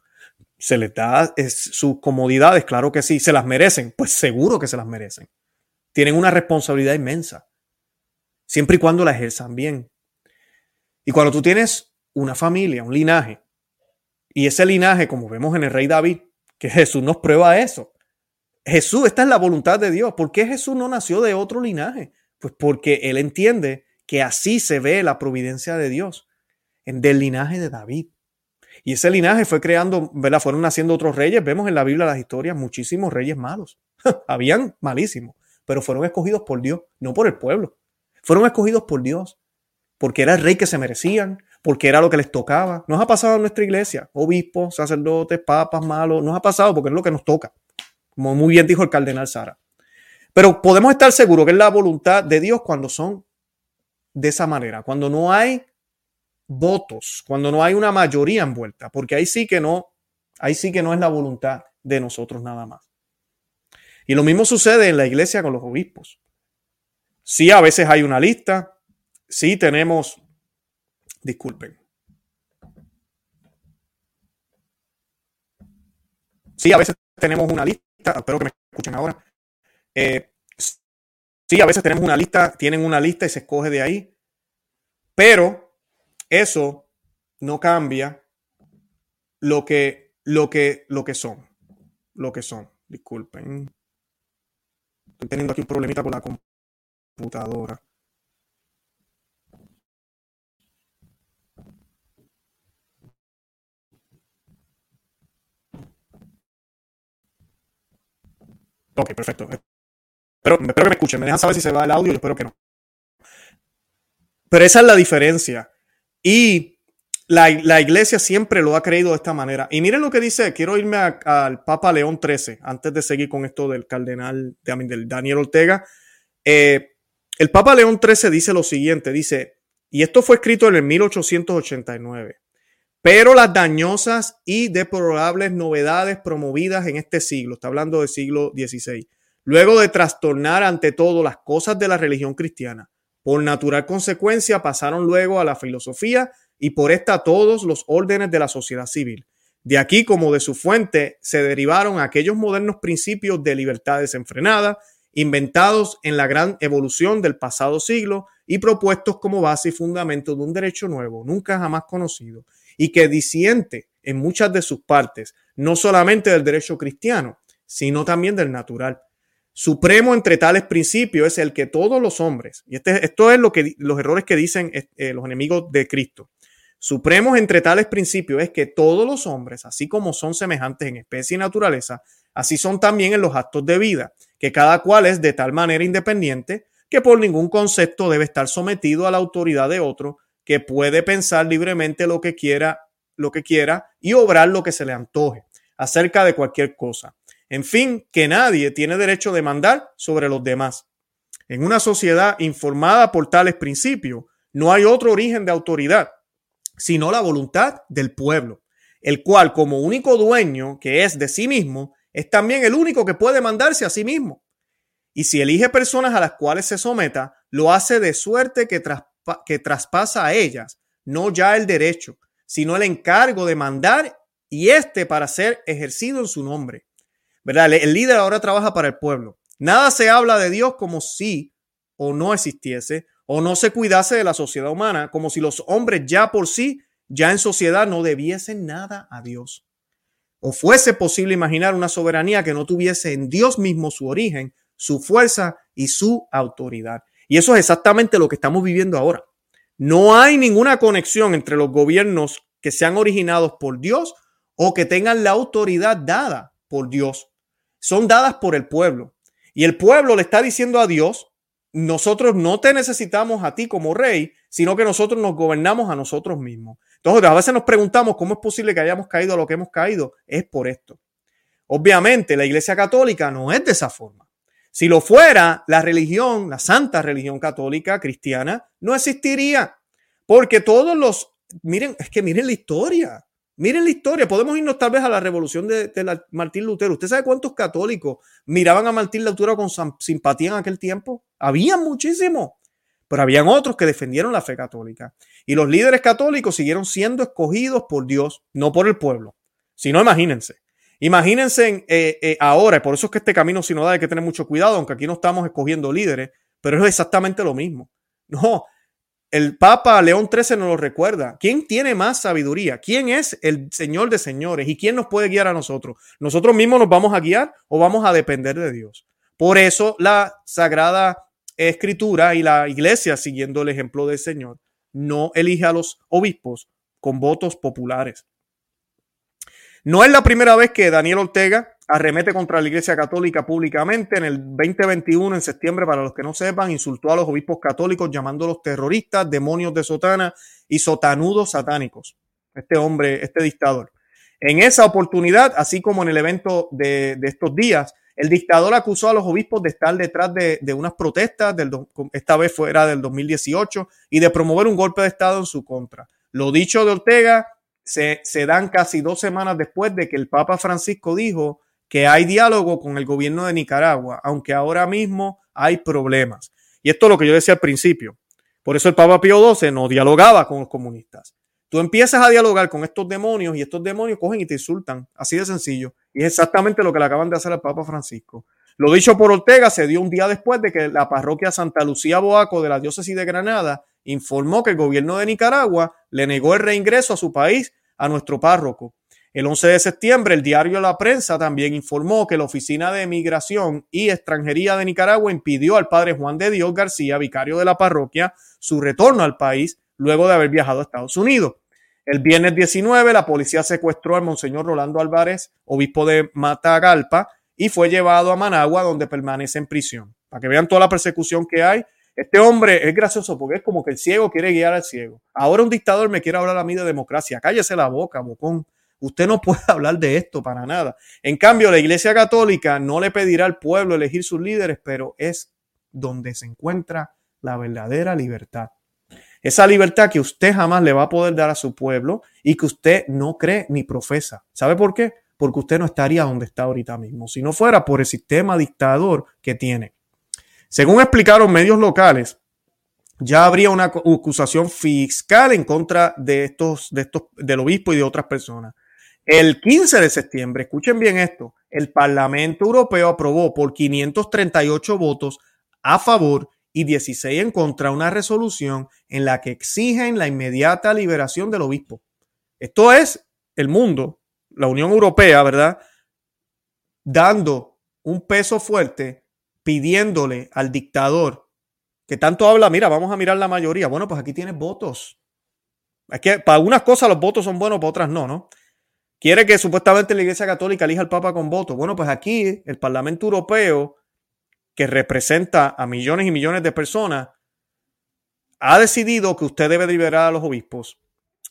Speaker 2: ¿Se les da sus comodidades? Claro que sí. ¿Se las merecen? Pues seguro que se las merecen. Tienen una responsabilidad inmensa, siempre y cuando la ejerzan bien. Y cuando tú tienes una familia, un linaje. Y ese linaje, como vemos en el rey David, que Jesús nos prueba eso. Jesús, esta es la voluntad de Dios. ¿Por qué Jesús no nació de otro linaje? Pues porque él entiende que así se ve la providencia de Dios, en del linaje de David. Y ese linaje fue creando, ¿verdad? Fueron naciendo otros reyes. Vemos en la Biblia las historias muchísimos reyes malos. Habían malísimos, pero fueron escogidos por Dios, no por el pueblo. Fueron escogidos por Dios, porque era el rey que se merecían, porque era lo que les tocaba. Nos ha pasado en nuestra iglesia, obispos, sacerdotes, papas malos, nos ha pasado porque es lo que nos toca, como muy bien dijo el cardenal Sara. Pero podemos estar seguros que es la voluntad de Dios cuando son de esa manera, cuando no hay votos, cuando no hay una mayoría envuelta, porque ahí sí que no, ahí sí que no es la voluntad de nosotros nada más. Y lo mismo sucede en la iglesia con los obispos. Sí, a veces hay una lista, sí tenemos Disculpen. Sí, a veces tenemos una lista, espero que me escuchen ahora. Eh, sí, a veces tenemos una lista, tienen una lista y se escoge de ahí, pero eso no cambia lo que, lo que, lo que son, lo que son. Disculpen. Estoy teniendo aquí un problemita con la computadora. Ok, perfecto. Pero espero que me escuchen. Me dejan saber si se va el audio. Yo espero que no. Pero esa es la diferencia. Y la, iglesia siempre lo ha creído de esta manera. Y miren lo que dice. Quiero irme al Papa León XIII antes de seguir con esto del cardenal de, del Daniel Ortega. Eh, el Papa León XIII dice lo siguiente. Dice, y esto fue escrito en el 1889. Pero las dañosas y deplorables novedades promovidas en este siglo, está hablando del siglo XVI, luego de trastornar ante todo las cosas de la religión cristiana, por natural consecuencia pasaron luego a la filosofía y por esta a todos los órdenes de la sociedad civil. De aquí como de su fuente se derivaron aquellos modernos principios de libertad desenfrenada, inventados en la gran evolución del pasado siglo y propuestos como base y fundamento de un derecho nuevo, nunca jamás conocido, y que disiente en muchas de sus partes, no solamente del derecho cristiano, sino también del natural. Supremo entre tales principios es el que todos los hombres, y este, esto es lo que, los errores que dicen eh, los enemigos de Cristo, supremos entre tales principios es que todos los hombres, así como son semejantes en especie y naturaleza, así son también en los actos de vida, que cada cual es de tal manera independiente que por ningún concepto debe estar sometido a la autoridad de otro, que puede pensar libremente lo que quiera, lo que quiera y obrar lo que se le antoje acerca de cualquier cosa. En fin, que nadie tiene derecho de mandar sobre los demás. En una sociedad informada por tales principios, no hay otro origen de autoridad, sino la voluntad del pueblo, el cual como único dueño que es de sí mismo, es también el único que puede mandarse a sí mismo. Y si elige personas a las cuales se someta, lo hace de suerte que tras que traspasa a ellas, no ya el derecho, sino el encargo de mandar y este para ser ejercido en su nombre. ¿Verdad? El líder ahora trabaja para el pueblo. Nada se habla de Dios como si o no existiese o no se cuidase de la sociedad humana, como si los hombres ya por sí, ya en sociedad, no debiesen nada a Dios. O fuese posible imaginar una soberanía que no tuviese en Dios mismo su origen, su fuerza y su autoridad. Y eso es exactamente lo que estamos viviendo ahora. No hay ninguna conexión entre los gobiernos que sean originados por Dios o que tengan la autoridad dada por Dios. Son dadas por el pueblo. Y el pueblo le está diciendo a Dios, nosotros no te necesitamos a ti como rey, sino que nosotros nos gobernamos a nosotros mismos. Entonces, a veces nos preguntamos cómo es posible que hayamos caído a lo que hemos caído. Es por esto. Obviamente, la Iglesia Católica no es de esa forma. Si lo fuera, la religión, la santa religión católica cristiana, no existiría. Porque todos los, miren, es que miren la historia, miren la historia. Podemos irnos tal vez a la revolución de, Martín Lutero. ¿Usted sabe cuántos católicos miraban a Martín Lutero con simpatía en aquel tiempo? Había muchísimos, pero habían otros que defendieron la fe católica. Y los líderes católicos siguieron siendo escogidos por Dios, no por el pueblo. Si no, imagínense. Imagínense eh, eh, ahora, por eso es que este camino sinodal hay que tener mucho cuidado, aunque aquí no estamos escogiendo líderes, pero es exactamente lo mismo. No, el Papa León XIII nos lo recuerda. ¿Quién tiene más sabiduría? ¿Quién es el Señor de señores? ¿Y quién nos puede guiar a nosotros? ¿Nosotros mismos nos vamos a guiar o vamos a depender de Dios? Por eso la Sagrada Escritura y la Iglesia, siguiendo el ejemplo del Señor, no elige a los obispos con votos populares. No es la primera vez que Daniel Ortega arremete contra la Iglesia Católica públicamente. En el 2021, en septiembre, para los que no sepan, insultó a los obispos católicos llamándolos terroristas, demonios de sotana y sotanudos satánicos. Este hombre, este dictador. En esa oportunidad, así como en el evento de, estos días, el dictador acusó a los obispos de estar detrás de, unas protestas, del, esta vez fuera del 2018, y de promover un golpe de Estado en su contra. Lo dicho de Ortega se, dan casi dos semanas después de que el Papa Francisco dijo que hay diálogo con el gobierno de Nicaragua, aunque ahora mismo hay problemas. Y esto es lo que yo decía al principio. Por eso el Papa Pío XII no dialogaba con los comunistas. Tú empiezas a dialogar con estos demonios y estos demonios cogen y te insultan. Así de sencillo. Y es exactamente lo que le acaban de hacer al Papa Francisco. Lo dicho por Ortega se dio un día después de que la parroquia Santa Lucía Boaco de la diócesis de Granada informó que el gobierno de Nicaragua le negó el reingreso a su país a nuestro párroco. El 11 de septiembre, el diario La Prensa también informó que la Oficina de Migración y Extranjería de Nicaragua impidió al padre Juan de Dios García, vicario de la parroquia, su retorno al país luego de haber viajado a Estados Unidos. El viernes 19, la policía secuestró al monseñor Rolando Álvarez, obispo de Matagalpa, y fue llevado a Managua, donde permanece en prisión. Para que vean toda la persecución que hay. Este hombre es gracioso porque es como que el ciego quiere guiar al ciego. Ahora un dictador me quiere hablar a mí de democracia. Cállese la boca, bocón. Usted no puede hablar de esto para nada. En cambio, la Iglesia Católica no le pedirá al pueblo elegir sus líderes, pero es donde se encuentra la verdadera libertad. Esa libertad que usted jamás le va a poder dar a su pueblo y que usted no cree ni profesa. ¿Sabe por qué? Porque usted no estaría donde está ahorita mismo, si no fuera por el sistema dictador que tiene. Según explicaron medios locales, ya habría una acusación fiscal en contra de estos, de estos, del obispo y de otras personas. El 15 de septiembre, escuchen bien esto, el Parlamento Europeo aprobó por 538 votos a favor y 16 en contra una resolución en la que exigen la inmediata liberación del obispo. Esto es el mundo, la Unión Europea, ¿verdad? Dando un peso fuerte, pidiéndole al dictador que tanto habla, mira, vamos a mirar la mayoría. Bueno, pues aquí tienes votos. Es que para unas cosas los votos son buenos, para otras no, ¿no? Quiere que supuestamente la Iglesia Católica elija al Papa con votos. Bueno, pues aquí el Parlamento Europeo, que representa a millones y millones de personas, ha decidido que usted debe liberar a los obispos.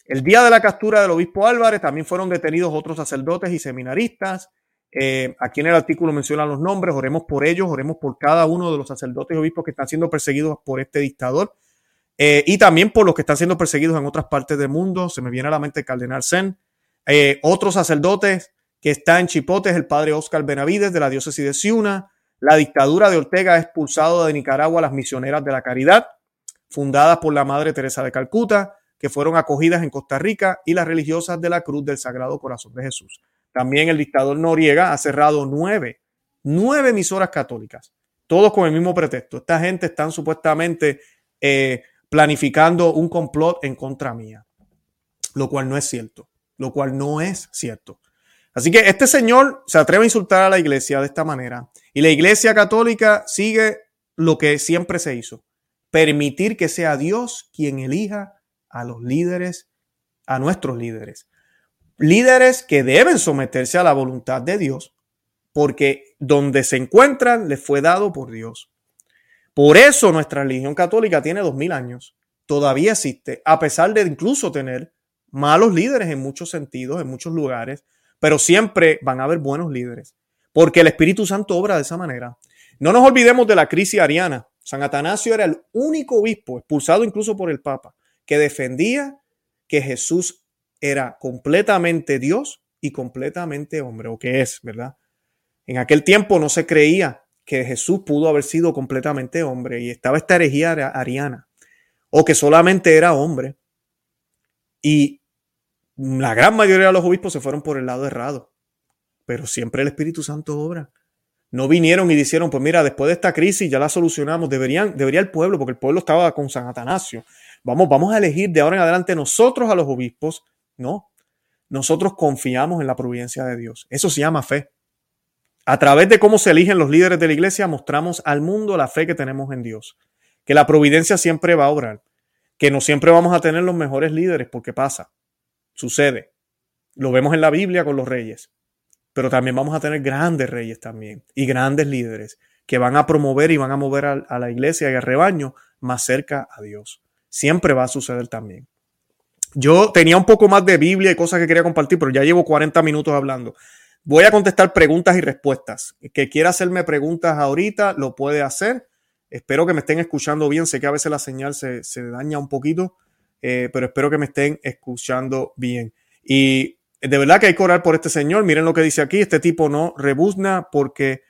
Speaker 2: El día de la captura del obispo Álvarez también fueron detenidos otros sacerdotes y seminaristas. Eh, aquí en el artículo mencionan los nombres, oremos por ellos, oremos por cada uno de los sacerdotes y obispos que están siendo perseguidos por este dictador eh, y también por los que están siendo perseguidos en otras partes del mundo. Se me viene a la mente el cardenal Zen, eh, otros sacerdotes que está en Chipote es el padre Oscar Benavides de la diócesis de Ciuna. La dictadura de Ortega ha expulsado de Nicaragua a las misioneras de la caridad, fundadas por la Madre Teresa de Calcuta, que fueron acogidas en Costa Rica, y las religiosas de la Cruz del Sagrado Corazón de Jesús. También el dictador Noriega ha cerrado nueve, nueve emisoras católicas, todos con el mismo pretexto. Esta gente están supuestamente eh, planificando un complot en contra mía, lo cual no es cierto lo cual no es cierto. Así que este señor se atreve a insultar a la iglesia de esta manera y la iglesia católica sigue lo que siempre se hizo, permitir que sea Dios quien elija a los líderes, a nuestros líderes. Líderes que deben someterse a la voluntad de Dios, porque donde se encuentran les fue dado por Dios. Por eso nuestra religión católica tiene dos mil años. Todavía existe, a pesar de incluso tener malos líderes en muchos sentidos, en muchos lugares, pero siempre van a haber buenos líderes, porque el Espíritu Santo obra de esa manera. No nos olvidemos de la crisis ariana. San Atanasio era el único obispo, expulsado incluso por el Papa, que defendía que Jesús era completamente Dios y completamente hombre, o que es, ¿verdad? En aquel tiempo no se creía que Jesús pudo haber sido completamente hombre y estaba esta herejía ariana, o que solamente era hombre. Y la gran mayoría de los obispos se fueron por el lado errado, pero siempre el Espíritu Santo obra. No vinieron y dijeron, pues mira, después de esta crisis ya la solucionamos, deberían, debería el pueblo, porque el pueblo estaba con San Atanasio. Vamos, vamos a elegir de ahora en adelante nosotros a los obispos. No, nosotros confiamos en la providencia de Dios. Eso se llama fe. A través de cómo se eligen los líderes de la iglesia, mostramos al mundo la fe que tenemos en Dios. Que la providencia siempre va a obrar. Que no siempre vamos a tener los mejores líderes, porque pasa. Sucede. Lo vemos en la Biblia con los reyes. Pero también vamos a tener grandes reyes también y grandes líderes que van a promover y van a mover a, la iglesia y al rebaño más cerca a Dios. Siempre va a suceder también. Yo tenía un poco más de Biblia y cosas que quería compartir, pero ya llevo 40 minutos hablando. Voy a contestar preguntas y respuestas. Que quiera hacerme preguntas ahorita, lo puede hacer. Espero que me estén escuchando bien. Sé que a veces la señal se, se daña un poquito. Eh, pero espero que me estén escuchando bien. Y de verdad que hay que orar por este señor. Miren lo que dice aquí, este tipo no rebuzna porque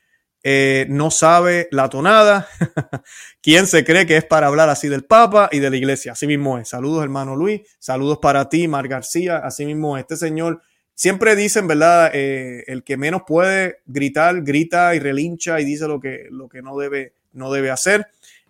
Speaker 2: eh, no sabe la tonada. ¿Quién se cree que es para hablar así del Papa y de la iglesia? Así mismo es. Saludos, hermano Luis. Saludos para ti, Mar García. Así mismo es. Este señor siempre dicen, ¿verdad? Eh, el que menos puede gritar, grita y relincha y dice lo que, lo que no, debe, no debe hacer.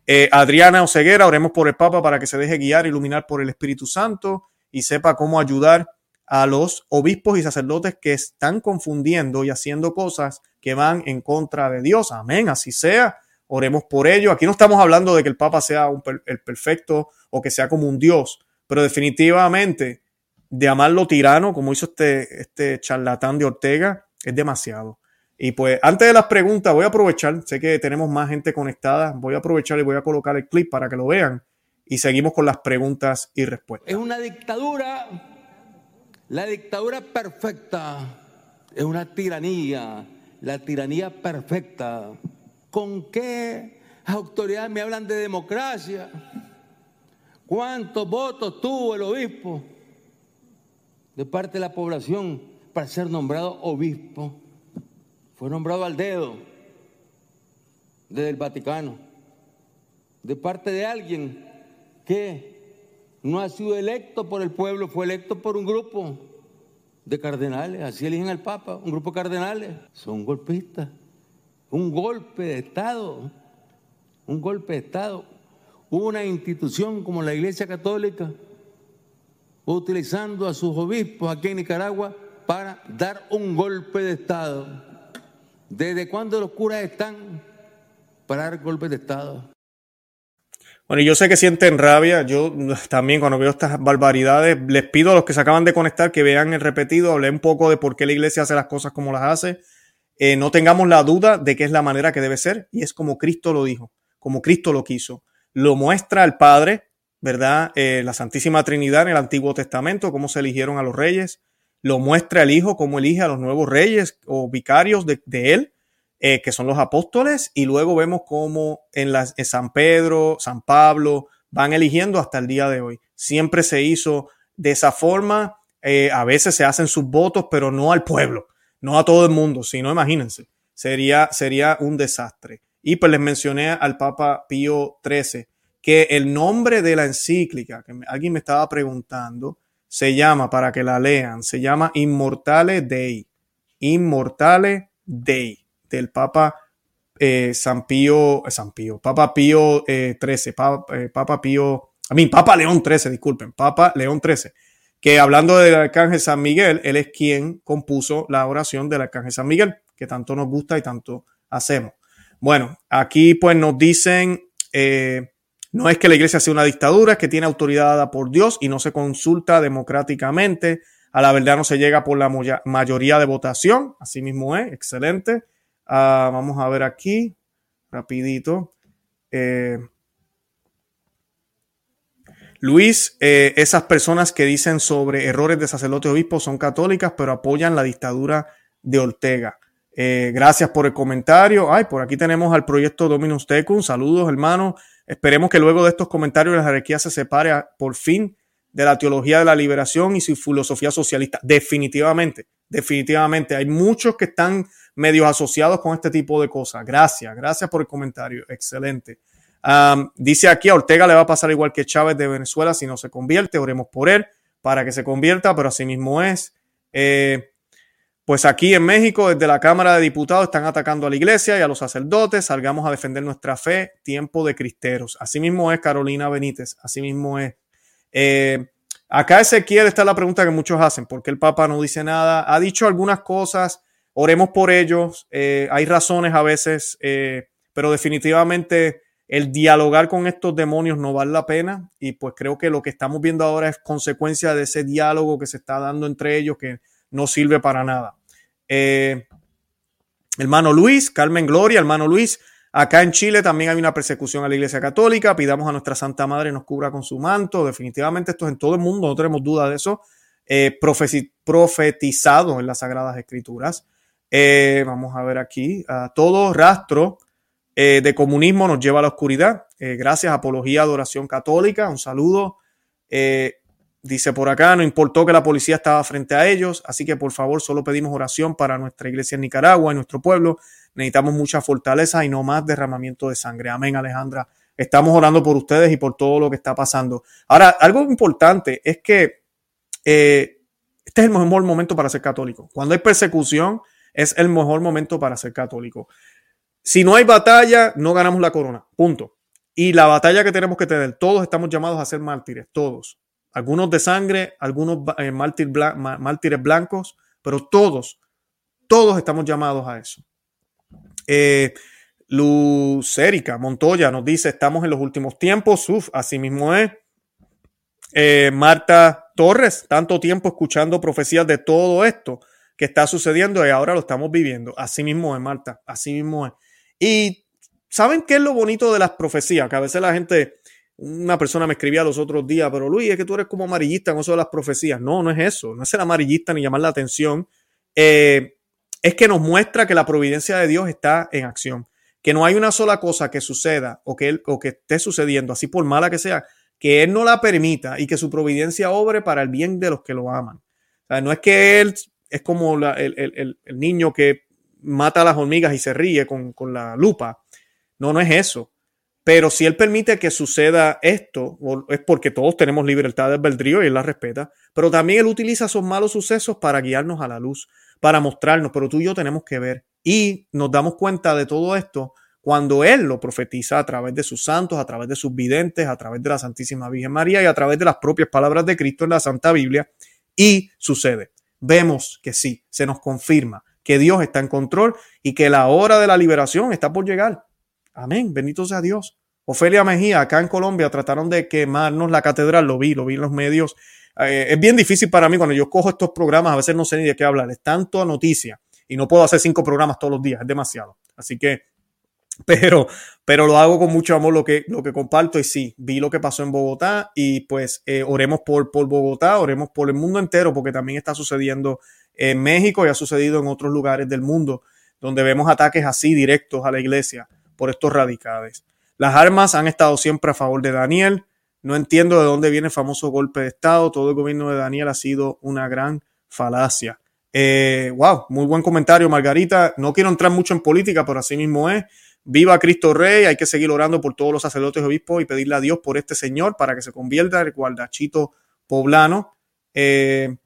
Speaker 2: Eh, Adriana Oseguera, oremos por el Papa para que se deje guiar, iluminar por el Espíritu Santo y sepa cómo ayudar a los obispos y sacerdotes que están confundiendo y haciendo cosas que van en contra de Dios. Amén, así sea. Oremos por ello. Aquí no estamos hablando de que el Papa sea el perfecto o que sea como un Dios, pero definitivamente de amarlo tirano, como hizo este, este charlatán de Ortega, es demasiado. Y pues antes de las preguntas, voy a aprovechar, sé que tenemos más gente conectada, voy a aprovechar y voy a colocar el clip para que lo vean y seguimos con las preguntas y respuestas.
Speaker 1: Es una dictadura, la dictadura perfecta, es una tiranía, la tiranía perfecta. ¿Con qué autoridad me hablan de democracia? ¿Cuántos votos tuvo el obispo de parte de la población para ser nombrado obispo? Fue nombrado al dedo desde el Vaticano, de parte de alguien que no ha sido electo por el pueblo, fue electo por un grupo de cardenales, así eligen al Papa, un grupo de cardenales, son golpistas, un golpe de Estado, un golpe de Estado. Una institución como la Iglesia Católica, utilizando a sus obispos aquí en Nicaragua para dar un golpe de Estado. ¿Desde cuándo los curas están para dar golpes de Estado?
Speaker 2: Bueno, yo sé que sienten rabia. Yo también cuando veo estas barbaridades, les pido a los que se acaban de conectar que vean el repetido, hablé un poco de por qué la iglesia hace las cosas como las hace. Eh, no tengamos la duda de que es la manera que debe ser y es como Cristo lo dijo, como Cristo lo quiso. Lo muestra el Padre, ¿verdad? Eh, la Santísima Trinidad en el Antiguo Testamento, cómo se eligieron a los reyes. Lo muestra el Hijo, cómo elige a los nuevos reyes o vicarios de, él eh, que son los apóstoles, y luego vemos cómo en, las, San Pedro, San Pablo, van eligiendo hasta el día de hoy. Siempre se hizo de esa forma, eh, a veces se hacen sus votos, pero no al pueblo, no a todo el mundo, sino imagínense, sería, sería un desastre. Y pues les mencioné al Papa Pío XIII que el nombre de la encíclica, que alguien me estaba preguntando, se llama, para que la lean, se llama Immortale Dei. Immortale Dei del Papa eh, San Pío, eh, San Pío, Papa Pío eh, 13, Papa, eh, Papa Pío, a mí, Papa León 13, disculpen, Papa León 13, que hablando del Arcángel San Miguel, él es quien compuso la oración del Arcángel San Miguel, que tanto nos gusta y tanto hacemos. Bueno, aquí pues nos dicen, no es que la iglesia sea una dictadura, es que tiene autoridad dada por Dios y no se consulta democráticamente. A la verdad no se llega por la mayoría de votación, así mismo es, excelente. Ah, vamos a ver aquí, rapidito. Eh, Luis, eh, esas personas que dicen sobre errores de sacerdotes obispos son católicas, pero apoyan la dictadura de Ortega. Eh, gracias por el comentario. Ay, por aquí tenemos al proyecto Dominus Tecum. Saludos, hermano. Esperemos que luego de estos comentarios la jerarquía se separe por fin de la teología de la liberación y su filosofía socialista. Definitivamente, definitivamente. Hay muchos que están medios asociados con este tipo de cosas. Gracias, gracias por el comentario. Excelente. dice aquí a Ortega le va a pasar igual que Chávez de Venezuela si no se convierte. Oremos por él para que se convierta, pero así mismo es. Eh, pues aquí en México, desde la Cámara de Diputados, están atacando a la iglesia y a los sacerdotes. Salgamos a defender nuestra fe. Tiempo de cristeros. Así mismo es Carolina Benítez. Así mismo es. Eh, acá Ezequiel está la pregunta que muchos hacen. ¿Por qué el Papa no dice nada? Ha dicho algunas cosas Oremos por ellos. Eh, hay razones a veces, eh, pero definitivamente el dialogar con estos demonios no vale la pena. Y pues creo que lo que estamos viendo ahora es consecuencia de ese diálogo que se está dando entre ellos que no sirve para nada. Eh, hermano Luis, Carmen Gloria, hermano Luis. Acá en Chile también hay una persecución a la Iglesia Católica. Pidamos a nuestra Santa Madre nos cubra con su manto. Definitivamente esto es en todo el mundo, no tenemos duda de eso. profetizado en las Sagradas Escrituras. Eh, vamos a ver aquí. todo rastro eh, de comunismo nos lleva a la oscuridad. Eh, gracias, Apología Adoración Católica. Un saludo. Dice por acá, no importó que la policía estaba frente a ellos, así que por favor solo pedimos oración para nuestra iglesia en Nicaragua y nuestro pueblo. Necesitamos mucha fortaleza y no más derramamiento de sangre. Amén, Alejandra. Estamos orando por ustedes y por todo lo que está pasando. Ahora, algo importante es que este es el mejor momento para ser católico. Cuando hay persecución, es el mejor momento para ser católico. Si no hay batalla, no ganamos la corona. Punto. Y la batalla que tenemos que tener, todos estamos llamados a ser mártires, todos. Algunos de sangre, algunos eh, mártires blancos, pero todos, todos estamos llamados a eso. Eh, Lucérica Montoya nos dice, estamos en los últimos tiempos, uf, así mismo es. Eh, Marta Torres, tanto tiempo escuchando profecías de todo esto que está sucediendo y ahora lo estamos viviendo. Así mismo es, Marta, así mismo es. Y ¿saben qué es lo bonito de las profecías? Que a veces la gente, una persona me escribía los otros días, pero Luis, es que tú eres como amarillista con eso de las profecías. No, no es eso, no es ser amarillista ni llamar la atención. Eh, es que nos muestra que la providencia de Dios está en acción, que no hay una sola cosa que suceda o que, o esté sucediendo, así por mala que sea, que Él no la permita y que su providencia obre para el bien de los que lo aman. no es que Él es como el, niño que mata a las hormigas y se ríe con, con la lupa. No, no es eso. Pero si él permite que suceda esto, es porque todos tenemos libertad de albedrío y él la respeta, pero también él utiliza esos malos sucesos para guiarnos a la luz, para mostrarnos, pero tú y yo tenemos que ver. Y nos damos cuenta de todo esto cuando Él lo profetiza a través de sus santos, a través de sus videntes, a través de la Santísima Virgen María y a través de las propias palabras de Cristo en la Santa Biblia. Y sucede. Vemos que sí, se nos confirma que Dios está en control y que la hora de la liberación está por llegar. Amén, bendito sea Dios. Ofelia Mejía, acá en Colombia, trataron de quemarnos la catedral, lo vi, lo vi en los medios. Eh, es bien difícil para mí cuando yo cojo estos programas, a veces no sé ni de qué hablar, es tanto noticia y no puedo hacer cinco programas todos los días, es demasiado. Así que, pero, pero lo hago con mucho amor lo que, lo que comparto. Y sí, vi lo que pasó en Bogotá y pues eh, oremos por, por Bogotá, oremos por el mundo entero porque también está sucediendo en México y ha sucedido en otros lugares del mundo donde vemos ataques así directos a la iglesia por estos radicales. Las armas han estado siempre a favor de Daniel, no entiendo de dónde viene el famoso golpe de Estado. Todo el gobierno de Daniel ha sido una gran falacia. Eh, wow, muy buen comentario, Margarita. No quiero entrar mucho en política, pero así mismo es. Viva Cristo Rey, hay que seguir orando por todos los sacerdotes y obispos y pedirle a Dios por este señor para que se convierta en el guardachito poblano. Eh,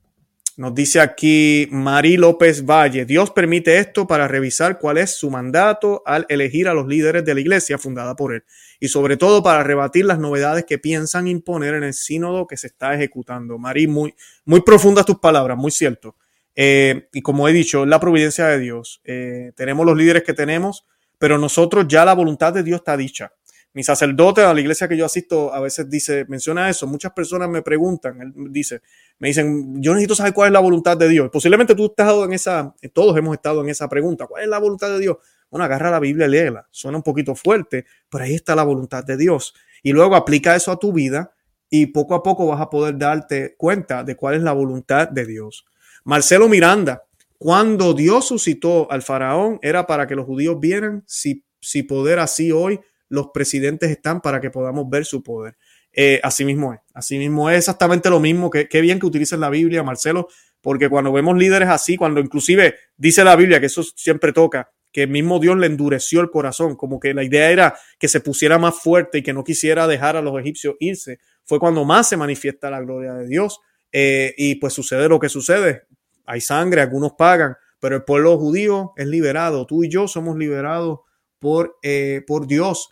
Speaker 2: nos dice aquí Mari López Valle, Dios permite esto para revisar cuál es su mandato al elegir a los líderes de la iglesia fundada por él y sobre todo para rebatir las novedades que piensan imponer en el sínodo que se está ejecutando. Mari, muy, muy profundas tus palabras, muy cierto. Eh, y como he dicho, la providencia de Dios. Eh, tenemos los líderes que tenemos, pero nosotros ya la voluntad de Dios está dicha mi sacerdote a la iglesia que yo asisto a veces dice, menciona eso. Muchas personas me preguntan, él dice, me dicen, yo necesito saber cuál es la voluntad de Dios. Posiblemente tú estás en esa, todos hemos estado en esa pregunta, ¿cuál es la voluntad de Dios? Bueno, agarra la Biblia y léela. Suena un poquito fuerte, pero ahí está la voluntad de Dios. Y luego aplica eso a tu vida y poco a poco vas a poder darte cuenta de cuál es la voluntad de Dios. Marcelo Miranda, cuando Dios suscitó al faraón era para que los judíos vieran si, si poder así hoy los presidentes están para que podamos ver su poder. Eh, así mismo es, así mismo es exactamente lo mismo. que qué bien que utilicen la Biblia, Marcelo, porque cuando vemos líderes así, cuando inclusive dice la Biblia que eso siempre toca, que el mismo Dios le endureció el corazón, como que la idea era que se pusiera más fuerte y que no quisiera dejar a los egipcios irse, fue cuando más se manifiesta la gloria de Dios. Eh, y pues sucede lo que sucede. Hay sangre, algunos pagan, pero el pueblo judío es liberado. Tú y yo somos liberados por, eh, por Dios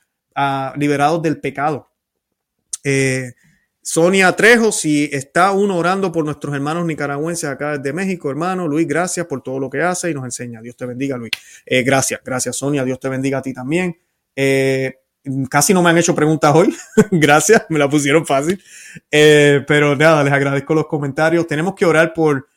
Speaker 2: liberados del pecado. Eh, Sonia Trejo, si está uno orando por nuestros hermanos nicaragüenses acá desde México, hermano Luis, gracias por todo lo que hace y nos enseña. Dios te bendiga, Luis. Eh, gracias, gracias, Sonia. Dios te bendiga a ti también. Eh, casi no me han hecho preguntas hoy. gracias, me la pusieron fácil. pero nada, les agradezco los comentarios. Tenemos que orar por,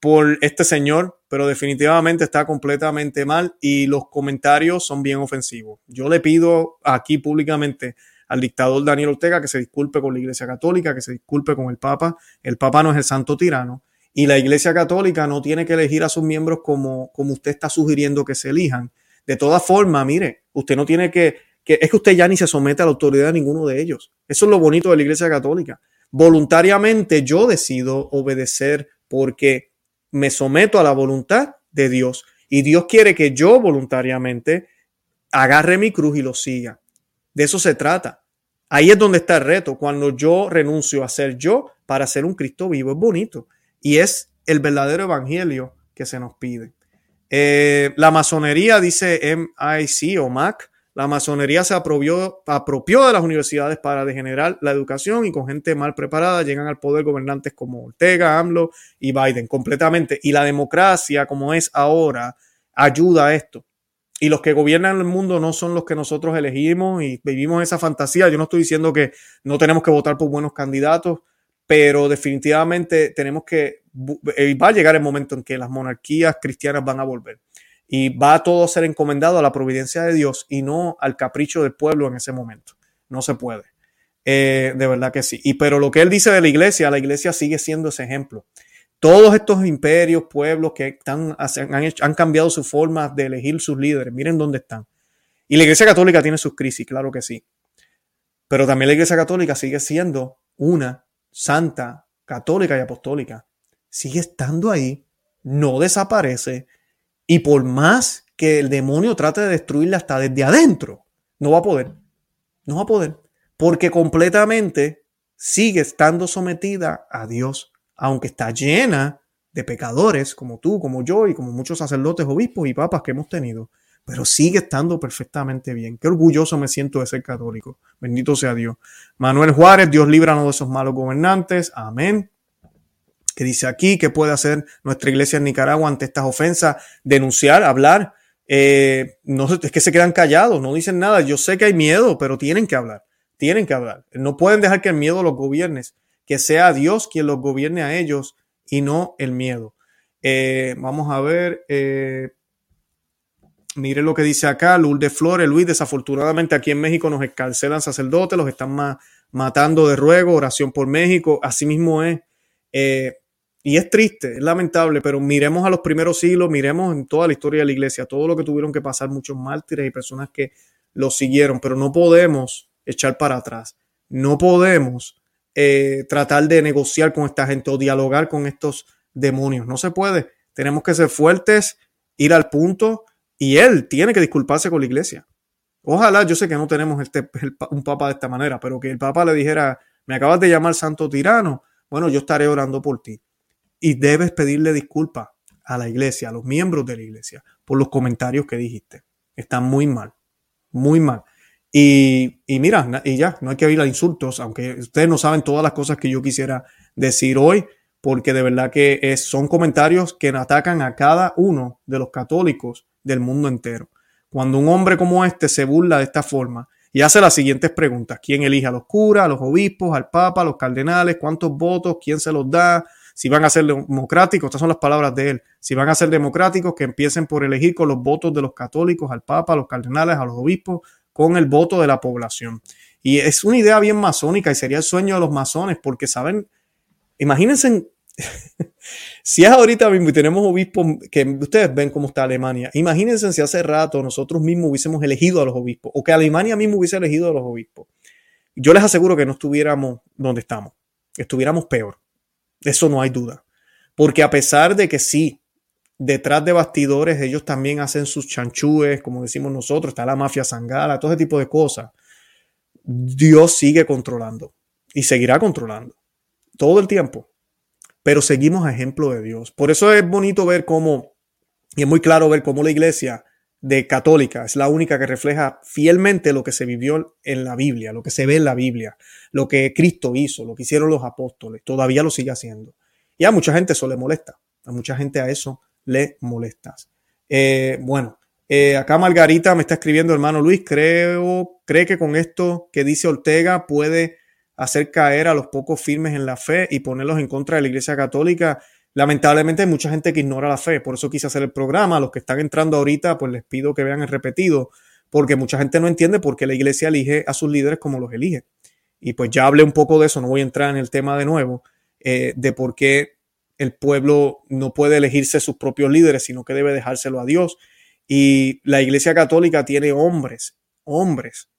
Speaker 2: por este señor, pero definitivamente está completamente mal y los comentarios son bien ofensivos. Yo le pido aquí públicamente al dictador Daniel Ortega que se disculpe con la Iglesia Católica, que se disculpe con el Papa. El Papa no es el santo tirano y la Iglesia Católica no tiene que elegir a sus miembros como, como usted está sugiriendo que se elijan. De todas formas, mire, usted no tiene que, que, es que usted ya ni se somete a la autoridad de ninguno de ellos. Eso es lo bonito de la Iglesia Católica. Voluntariamente yo decido obedecer porque me someto a la voluntad de Dios. Y Dios quiere que yo voluntariamente agarre mi cruz y lo siga. De eso se trata. Ahí es donde está el reto. Cuando yo renuncio a ser yo para ser un Cristo vivo, es bonito. Y es el verdadero evangelio que se nos pide. Eh, la masonería, dice MIC o MAC, La masonería se apropió, apropió de las universidades para degenerar la educación y con gente mal preparada llegan al poder gobernantes como Ortega, AMLO y Biden completamente. Y la democracia, como es ahora, ayuda a esto. Y los que gobiernan el mundo no son los que nosotros elegimos y vivimos esa fantasía. Yo no estoy diciendo que no tenemos que votar por buenos candidatos, pero definitivamente tenemos que, eh, va a llegar el momento en que las monarquías cristianas van a volver y va todo a ser encomendado a la providencia de Dios y no al capricho del pueblo en ese momento. No se puede. Eh, de verdad que sí. Y pero lo que él dice de la iglesia, la iglesia sigue siendo ese ejemplo. Todos estos imperios, pueblos que están, han, cambiado su forma de elegir sus líderes, miren dónde están. Y la iglesia católica tiene sus crisis, claro que sí. Pero también la iglesia católica sigue siendo una santa, católica y apostólica. Sigue estando ahí, no desaparece, y por más que el demonio trate de destruirla hasta desde adentro, no va a poder. No va a poder. Porque completamente sigue estando sometida a Dios, aunque está llena de pecadores como tú, como yo y como muchos sacerdotes, obispos y papas que hemos tenido. Pero sigue estando perfectamente bien. Qué orgulloso me siento de ser católico. Bendito sea Dios. Manuel Juárez, Dios líbranos de esos malos gobernantes. Amén que dice aquí, que puede hacer nuestra iglesia en Nicaragua ante estas ofensas, denunciar, hablar. Eh, no es que se quedan callados, no dicen nada. Yo sé que hay miedo, pero tienen que hablar, tienen que hablar. No pueden dejar que el miedo los gobierne, que sea Dios quien los gobierne a ellos y no el miedo. Eh, vamos a ver. Eh, mire lo que dice acá, Lourdes Flores, Luis, desafortunadamente aquí en México nos escarcelan sacerdotes, los están matando de ruego, oración por México, así mismo es. Eh, y es triste, es lamentable, pero miremos a los primeros siglos, miremos en toda la historia de la iglesia, todo lo que tuvieron que pasar muchos mártires y personas que lo siguieron, pero no podemos echar para atrás, no podemos eh, tratar de negociar con esta gente o dialogar con estos demonios, no se puede, tenemos que ser fuertes, ir al punto y él tiene que disculparse con la iglesia. Ojalá, yo sé que no tenemos este, un papa de esta manera, pero que el papa le dijera, me acabas de llamar santo tirano, bueno, yo estaré orando por ti y debes pedirle disculpas a la iglesia, a los miembros de la iglesia, por los comentarios que dijiste. Están muy mal, muy mal. Y, mira, y ya, no hay que oír a insultos, aunque ustedes no saben todas las cosas que yo quisiera decir hoy, porque de verdad que es, son comentarios que atacan a cada uno de los católicos del mundo entero. Cuando un hombre como este se burla de esta forma y hace las siguientes preguntas, ¿quién elige a los curas, a los obispos, al papa, a los cardenales, cuántos votos, quién se los da, si van a ser democráticos, estas son las palabras de él, si van a ser democráticos, que empiecen por elegir con los votos de los católicos, al Papa, a los cardenales, a los obispos, con el voto de la población. Y es una idea bien masónica y sería el sueño de los masones, porque saben, imagínense, si es ahorita mismo y tenemos obispos que ustedes ven cómo está Alemania, imagínense si hace rato nosotros mismos hubiésemos elegido a los obispos o que Alemania mismo hubiese elegido a los obispos. Yo les aseguro que no estuviéramos donde estamos, estuviéramos peor. Eso no hay duda. Porque a pesar de que sí, detrás de bastidores ellos también hacen sus chanchúes, como decimos nosotros, está la mafia sangala, todo ese tipo de cosas. Dios sigue controlando y seguirá controlando todo el tiempo. Pero seguimos a ejemplo de Dios. Por eso es bonito ver cómo, y es muy claro ver cómo la iglesia de católica es la única que refleja fielmente lo que se vivió en la Biblia, lo que se ve en la Biblia, lo que Cristo hizo, lo que hicieron los apóstoles, todavía lo sigue haciendo. Y a mucha gente eso le molesta, a mucha gente a eso le molesta. Eh, bueno, eh, acá Margarita me está escribiendo, hermano Luis, creo, cree que con esto que dice Ortega puede hacer caer a los pocos firmes en la fe y ponerlos en contra de la Iglesia Católica Lamentablemente hay mucha gente que ignora la fe, por eso quise hacer el programa. A los que están entrando ahorita, pues les pido que vean el repetido, porque mucha gente no entiende por qué la iglesia elige a sus líderes como los elige. Y pues ya hablé un poco de eso, no voy a entrar en el tema de nuevo, eh, de por qué el pueblo no puede elegirse sus propios líderes, sino que debe dejárselo a Dios. Y la iglesia católica tiene hombres, hombres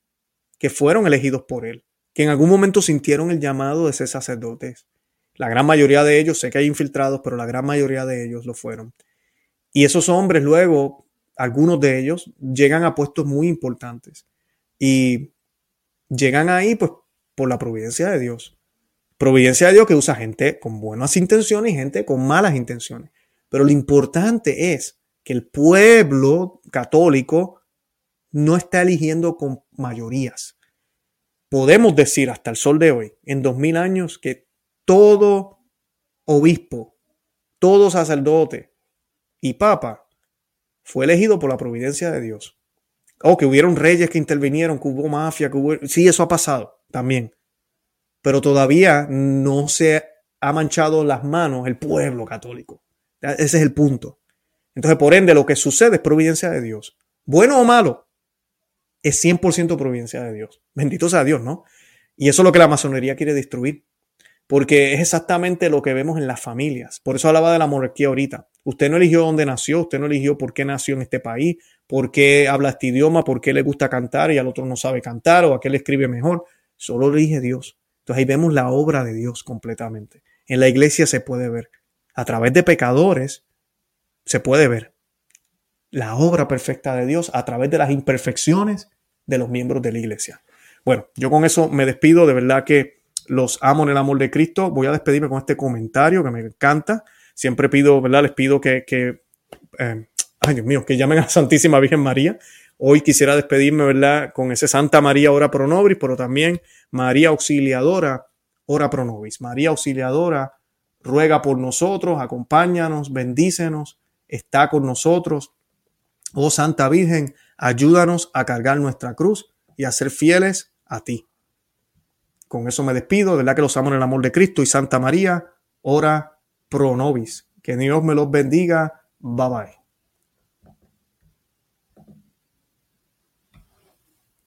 Speaker 2: que fueron elegidos por él, que en algún momento sintieron el llamado de ser sacerdotes la gran mayoría de ellos, sé que hay infiltrados, pero la gran mayoría de ellos lo fueron. Y esos hombres luego, algunos de ellos, llegan a puestos muy importantes. Y llegan ahí pues por la providencia de Dios. Providencia de Dios que usa gente con buenas intenciones y gente con malas intenciones. Pero lo importante es que el pueblo católico no está eligiendo con mayorías. Podemos decir hasta el sol de hoy, en dos mil años, que todo obispo, todo sacerdote y papa fue elegido por la providencia de Dios. O oh, que hubieron reyes que intervinieron, que hubo mafia, que hubo... Sí, eso ha pasado también. Pero todavía no se ha manchado las manos el pueblo católico. Ese es el punto. Entonces, por ende, lo que sucede es providencia de Dios. Bueno o malo, es 100% providencia de Dios. Bendito sea Dios, ¿no? Y eso es lo que la masonería quiere destruir. Porque es exactamente lo que vemos en las familias. Por eso hablaba de la monarquía ahorita. Usted no eligió dónde nació, usted no eligió por qué nació en este país, por qué habla este idioma, por qué le gusta cantar y al otro no sabe cantar o a qué le escribe mejor. Solo elige Dios. Entonces ahí vemos la obra de Dios completamente. En la iglesia se puede ver. A través de pecadores se puede ver la obra perfecta de Dios a través de las imperfecciones de los miembros de la iglesia. Bueno, yo con eso me despido. De verdad que los amo en el amor de Cristo. Voy a despedirme con este comentario que me encanta. Siempre pido, ¿verdad? Les pido que, eh, ay Dios mío, que llamen a la Santísima Virgen María. Hoy quisiera despedirme, ¿verdad? Con ese Santa María, ora pro nobis, pero también María Auxiliadora, ora pro nobis. María Auxiliadora, ruega por nosotros, acompáñanos, bendícenos, está con nosotros. Oh Santa Virgen, ayúdanos a cargar nuestra cruz y a ser fieles a ti. Con eso me despido, de verdad que los amo en el amor de Cristo y Santa María, ora pro nobis. Que Dios me los bendiga. Bye bye.